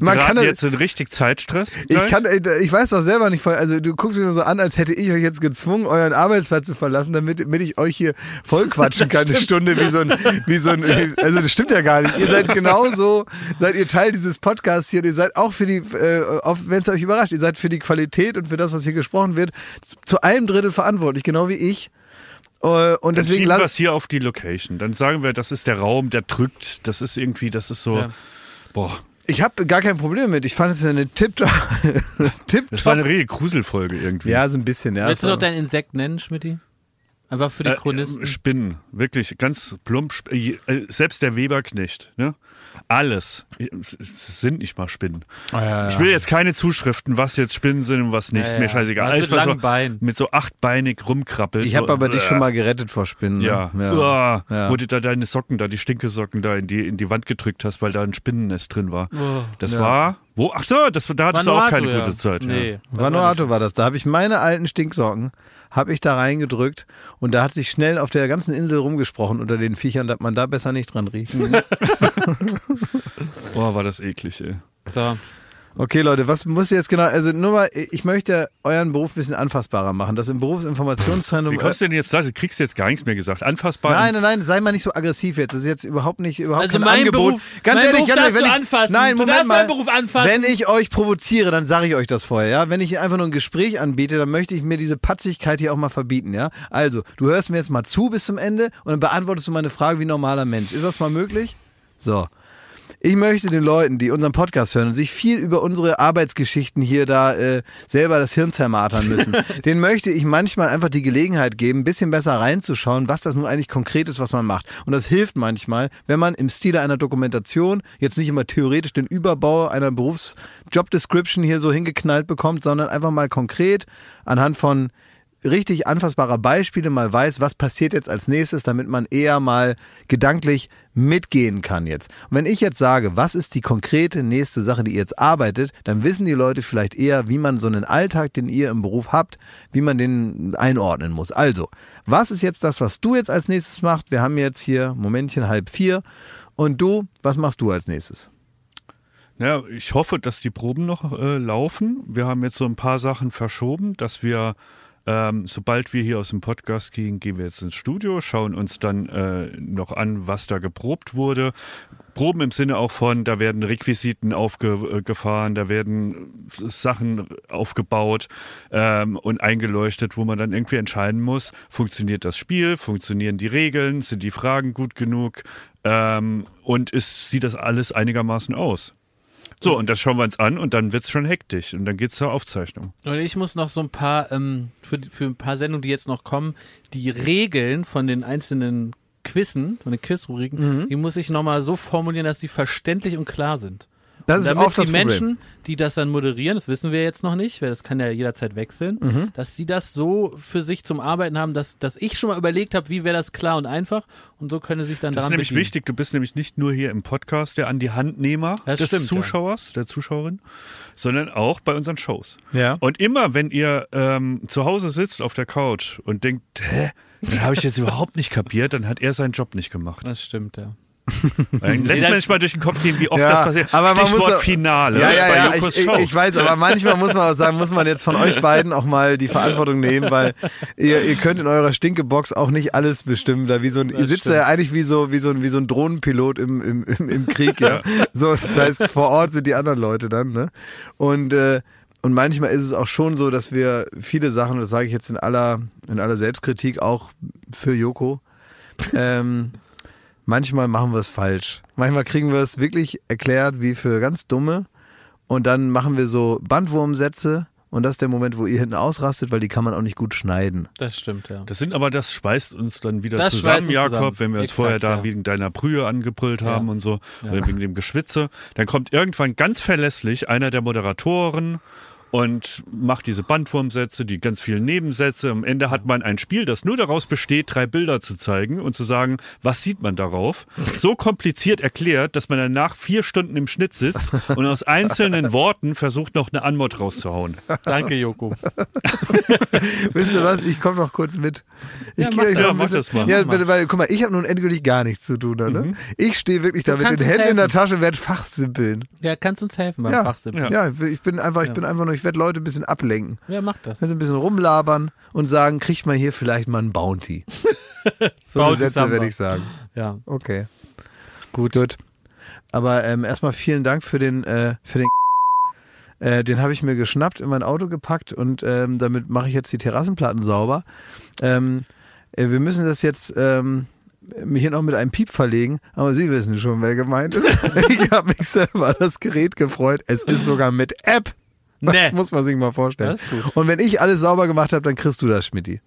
Speaker 1: man
Speaker 3: Geraten
Speaker 1: kann
Speaker 3: jetzt in richtig Zeitstress.
Speaker 1: Ich kann, äh, ich weiß doch selber nicht, voll- also du guckst mich nur so an, als hätte ich euch jetzt gezwungen, euren Arbeitsplatz zu verlassen, damit, damit ich euch hier vollquatschen [laughs] kann, eine Stunde wie so ein, wie so ein, also das stimmt ja gar nicht. Ihr seid genauso, seid ihr Teil dieses Podcasts hier, ihr seid auch für die, äh, wenn es euch überrascht, ihr seid für die Qualität und für das, was hier gesprochen wird, zu- zu einem Drittel verantwortlich, genau wie ich. Äh, Und deswegen
Speaker 3: schieben wir es hier auf die Location. Dann sagen wir, das ist der Raum, der drückt. Das ist irgendwie, das ist so.
Speaker 2: Ja.
Speaker 3: Boah,
Speaker 1: ich habe gar kein Problem mit. Ich fand es eine Tipptopp, [laughs] Tipptopp.
Speaker 3: das war eine rege Gruselfolge irgendwie.
Speaker 1: ja, so ein bisschen, ja.
Speaker 2: Willst du
Speaker 1: so.
Speaker 2: noch dein Insekt nennen, Schmidti? Einfach für die
Speaker 3: Äh,
Speaker 2: Chronisten.
Speaker 3: äh, Spinnen, wirklich ganz plump. sp- äh, Selbst der Weberknecht, ne? Alles. Es sind nicht mal Spinnen.
Speaker 1: Ah, ja, ja.
Speaker 3: Ich will jetzt keine Zuschriften, was jetzt Spinnen sind und was nicht.
Speaker 2: Ja,
Speaker 3: ist mir
Speaker 2: ja.
Speaker 3: scheißegal. Alles,
Speaker 2: mit
Speaker 3: was
Speaker 2: langen
Speaker 3: so, mit so achtbeinig rumkrabbelt.
Speaker 1: Ich
Speaker 3: so,
Speaker 1: habe aber dich
Speaker 3: äh,
Speaker 1: schon mal gerettet vor Spinnen. ne?
Speaker 3: Ja,
Speaker 1: ja.
Speaker 3: Uah,
Speaker 1: Ja.
Speaker 3: wo du da deine Socken da, die Stinkesocken da in die, in die Wand gedrückt hast, weil da ein Spinnennest drin war.
Speaker 2: Oh.
Speaker 3: Das
Speaker 1: Ja.
Speaker 3: war, wo? Ach so, das, da hattest du auch
Speaker 2: Vanuatu,
Speaker 3: keine
Speaker 2: ja.
Speaker 3: gute Zeit.
Speaker 2: Nee.
Speaker 3: Ja.
Speaker 1: Vanuatu war das. Da habe ich meine alten Stinksocken, habe ich da reingedrückt und da hat sich schnell auf der ganzen Insel rumgesprochen unter den Viechern, dass man da besser nicht dran riecht. [laughs]
Speaker 3: Boah, war das eklig, ey.
Speaker 2: So.
Speaker 1: Okay, Leute, was muss jetzt genau, also nur mal, ich möchte euren Beruf ein bisschen anfassbarer machen. Das im Berufsinformationszentrum.
Speaker 3: Wie kommst du denn jetzt da? Du kriegst jetzt gar nichts mehr gesagt. Anfassbar.
Speaker 1: Nein, nein, nein, sei mal nicht so aggressiv jetzt. Das ist jetzt überhaupt nicht, überhaupt
Speaker 2: Also
Speaker 1: kein
Speaker 2: mein
Speaker 1: Angebot.
Speaker 2: Beruf-
Speaker 1: Ganz
Speaker 2: mein
Speaker 1: ehrlich,
Speaker 2: Beruf
Speaker 1: ganz ehrlich,
Speaker 2: darfst
Speaker 1: wenn
Speaker 2: du
Speaker 1: ich,
Speaker 2: anfassen.
Speaker 1: Nein,
Speaker 2: Du
Speaker 1: Moment
Speaker 2: darfst
Speaker 1: mal.
Speaker 2: meinen Beruf anfassen.
Speaker 1: Wenn ich euch provoziere, dann sage ich euch das vorher, ja. Wenn ich einfach nur ein Gespräch anbiete, dann möchte ich mir diese Patzigkeit hier auch mal verbieten, ja. Also, du hörst mir jetzt mal zu bis zum Ende und dann beantwortest du meine Frage wie ein normaler Mensch. Ist das mal möglich? So. Ich möchte den Leuten, die unseren Podcast hören und sich viel über unsere Arbeitsgeschichten hier da äh, selber das Hirn zermartern müssen, [laughs] denen möchte ich manchmal einfach die Gelegenheit geben, ein bisschen besser reinzuschauen, was das nun eigentlich konkret ist, was man macht. Und das hilft manchmal, wenn man im Stile einer Dokumentation jetzt nicht immer theoretisch den Überbau einer Berufsjob-Description hier so hingeknallt bekommt, sondern einfach mal konkret anhand von richtig anfassbarer Beispiele mal weiß, was passiert jetzt als nächstes, damit man eher mal gedanklich mitgehen kann jetzt. Und wenn ich jetzt sage, was ist die konkrete nächste Sache, die ihr jetzt arbeitet, dann wissen die Leute vielleicht eher, wie man so einen Alltag, den ihr im Beruf habt, wie man den einordnen muss. Also, was ist jetzt das, was du jetzt als nächstes machst? Wir haben jetzt hier Momentchen halb vier. Und du, was machst du als nächstes?
Speaker 3: Ja, ich hoffe, dass die Proben noch äh, laufen. Wir haben jetzt so ein paar Sachen verschoben, dass wir, ähm, sobald wir hier aus dem Podcast gehen, gehen wir jetzt ins Studio, schauen uns dann äh, noch an, was da geprobt wurde. Proben im Sinne auch von, da werden Requisiten aufgefahren, da werden Sachen aufgebaut ähm, und eingeleuchtet, wo man dann irgendwie entscheiden muss, funktioniert das Spiel, funktionieren die Regeln, sind die Fragen gut genug ähm, und ist, sieht das alles einigermaßen aus. So, und das schauen wir uns an und dann wird's schon hektisch und dann geht's zur Aufzeichnung.
Speaker 2: Und ich muss noch so ein paar, ähm, für, für ein paar Sendungen, die jetzt noch kommen, die Regeln von den einzelnen Quizzen, von den Quizrubriken,
Speaker 1: Mhm.
Speaker 2: die muss ich nochmal so formulieren, dass sie verständlich und klar sind.
Speaker 1: Das
Speaker 2: Und
Speaker 1: ist
Speaker 2: damit
Speaker 1: oft das
Speaker 2: die
Speaker 1: Problem.
Speaker 2: Menschen, die das dann moderieren, das wissen wir jetzt noch nicht, weil das kann ja jederzeit wechseln,
Speaker 1: Mhm.
Speaker 2: dass sie das so für sich zum Arbeiten haben, dass, dass ich schon mal überlegt habe, wie wäre das klar und einfach und so können sie sich dann
Speaker 3: Das ist
Speaker 2: daran
Speaker 3: nämlich
Speaker 2: bedienen.
Speaker 3: wichtig, du bist nämlich nicht nur hier im Podcast der an die Handnehmer
Speaker 2: Das
Speaker 3: des
Speaker 2: stimmt, ja.
Speaker 3: Zuschauers, der Zuschauerin, sondern auch bei unseren Shows.
Speaker 1: Ja.
Speaker 3: Und immer, wenn ihr ähm, zu Hause sitzt auf der Couch und denkt, hä, das habe ich jetzt [laughs] überhaupt nicht kapiert, dann hat er seinen Job nicht gemacht.
Speaker 2: Das stimmt, ja.
Speaker 3: Dann lässt man sich mal durch den Kopf gehen, wie oft
Speaker 1: Ja,
Speaker 3: das passiert.
Speaker 1: aber man
Speaker 3: Stichwort
Speaker 1: muss auch-
Speaker 3: Finale
Speaker 1: Ja, ja,
Speaker 3: bei
Speaker 1: ja,
Speaker 3: Jokos
Speaker 1: ich,
Speaker 3: Show.
Speaker 1: ich, ich weiß, aber manchmal muss man auch sagen, muss man jetzt von euch beiden auch mal die Verantwortung nehmen, weil ihr, ihr könnt in eurer Stinkebox auch nicht alles bestimmen. Da wie so ein, ihr sitzt ja eigentlich wie so, wie so ein, wie so ein Drohnenpilot im, im, im, im Krieg, ja. So, das heißt, vor Ort sind die anderen Leute dann, ne? Und, äh, und manchmal ist es auch schon so, dass wir viele Sachen, das sage ich jetzt in aller, in aller Selbstkritik auch für Joko, ähm, manchmal machen wir es falsch. Manchmal kriegen wir es wirklich erklärt wie für ganz dumme und dann machen wir so Bandwurmsätze und das ist der Moment, wo ihr hinten ausrastet, weil die kann man auch nicht gut schneiden.
Speaker 2: Das stimmt, ja.
Speaker 3: Das sind aber, das schweißt uns dann wieder
Speaker 2: Das
Speaker 3: zusammen, Jakob,
Speaker 2: zusammen.
Speaker 3: wenn wir uns
Speaker 2: Exakt,
Speaker 3: vorher da
Speaker 2: ja.
Speaker 3: wegen deiner Brühe angebrüllt
Speaker 2: Ja.
Speaker 3: haben und so,
Speaker 2: Ja.
Speaker 3: oder wegen dem Geschwitze. Dann kommt irgendwann ganz verlässlich einer der Moderatoren und macht diese Bandwurmsätze, die ganz vielen Nebensätze. Am Ende hat man ein Spiel, das nur daraus besteht, drei Bilder zu zeigen und zu sagen, was sieht man darauf? So kompliziert erklärt, dass man danach vier Stunden im Schnitt sitzt und aus einzelnen Worten versucht, noch eine Anmod rauszuhauen.
Speaker 2: Danke, Joko. [laughs]
Speaker 1: Wisst ihr was? Ich komme noch kurz mit. Ich
Speaker 2: Ja, mach
Speaker 1: euch
Speaker 2: das.
Speaker 1: noch
Speaker 3: Ja, mach das mal.
Speaker 1: Ja, bitte, weil, guck mal, ich habe nun endgültig gar nichts zu tun. Ne? Ich stehe wirklich da mit den Händen in der
Speaker 2: helfen.
Speaker 1: Tasche, werde fachsimpeln.
Speaker 2: Ja, kannst uns helfen beim
Speaker 1: Ja.
Speaker 2: Fachsimpeln.
Speaker 3: Ja.
Speaker 1: Ja, ich bin einfach, ich
Speaker 2: Ja.
Speaker 1: bin einfach nur, ich werde Leute ein bisschen ablenken.
Speaker 2: Ja, mach das.
Speaker 1: Also ein bisschen rumlabern und sagen, kriegt man hier vielleicht mal ein Bounty. [laughs] so
Speaker 2: Bounty
Speaker 1: Sätze werde ich sagen.
Speaker 2: Ja.
Speaker 1: Okay. Gut. Gut. Aber ähm, erstmal vielen Dank für den, äh, für den äh, den habe ich mir geschnappt, in mein Auto gepackt und ähm, damit mache ich jetzt die Terrassenplatten sauber. Ähm, äh, wir müssen das jetzt ähm, hier noch mit einem Piep verlegen, aber Sie wissen schon, wer gemeint ist. [laughs] ich habe mich selber das Gerät gefreut. Es ist sogar mit App. Das
Speaker 2: Nee.
Speaker 1: muss man sich mal vorstellen.
Speaker 2: Das ist gut.
Speaker 1: Und wenn ich alles sauber gemacht habe, dann kriegst du das, Schmidti.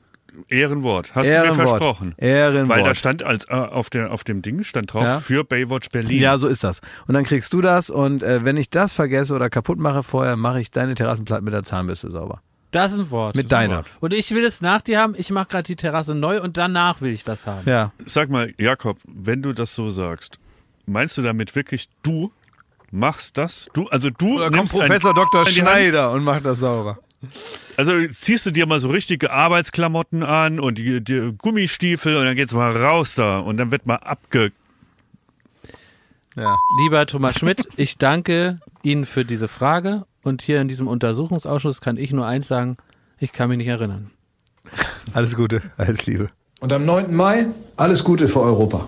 Speaker 3: Ehrenwort. Hast du mir
Speaker 1: Ehrenwort.
Speaker 3: versprochen.
Speaker 1: Ehrenwort.
Speaker 3: Weil da stand als äh, auf, der, auf dem Ding stand drauf
Speaker 1: Ja.
Speaker 3: für Baywatch Berlin.
Speaker 1: Ja, so ist das. Und dann kriegst du das und äh, wenn ich das vergesse oder kaputt mache vorher, mache ich deine Terrassenplatten mit der Zahnbürste sauber.
Speaker 2: Das ist ein Wort.
Speaker 1: Mit deiner.
Speaker 2: Und ich will es nach dir haben. Ich mache gerade die Terrasse neu und danach will ich das haben.
Speaker 1: Ja.
Speaker 3: Sag mal, Jakob, wenn du das so sagst, meinst du damit wirklich du machst das? Du, also du
Speaker 1: Oder kommt Professor Dr. Schneider und macht das sauber.
Speaker 3: Also ziehst du dir mal so richtige Arbeitsklamotten an und die, die Gummistiefel und dann geht's mal raus da und dann wird mal abge...
Speaker 1: Ja.
Speaker 2: Lieber Thomas Schmidt, ich danke Ihnen für diese Frage. Und hier in diesem Untersuchungsausschuss kann ich nur eins sagen, ich kann mich nicht erinnern.
Speaker 1: Alles Gute, alles Liebe.
Speaker 6: Und am 9. Mai alles Gute für Europa.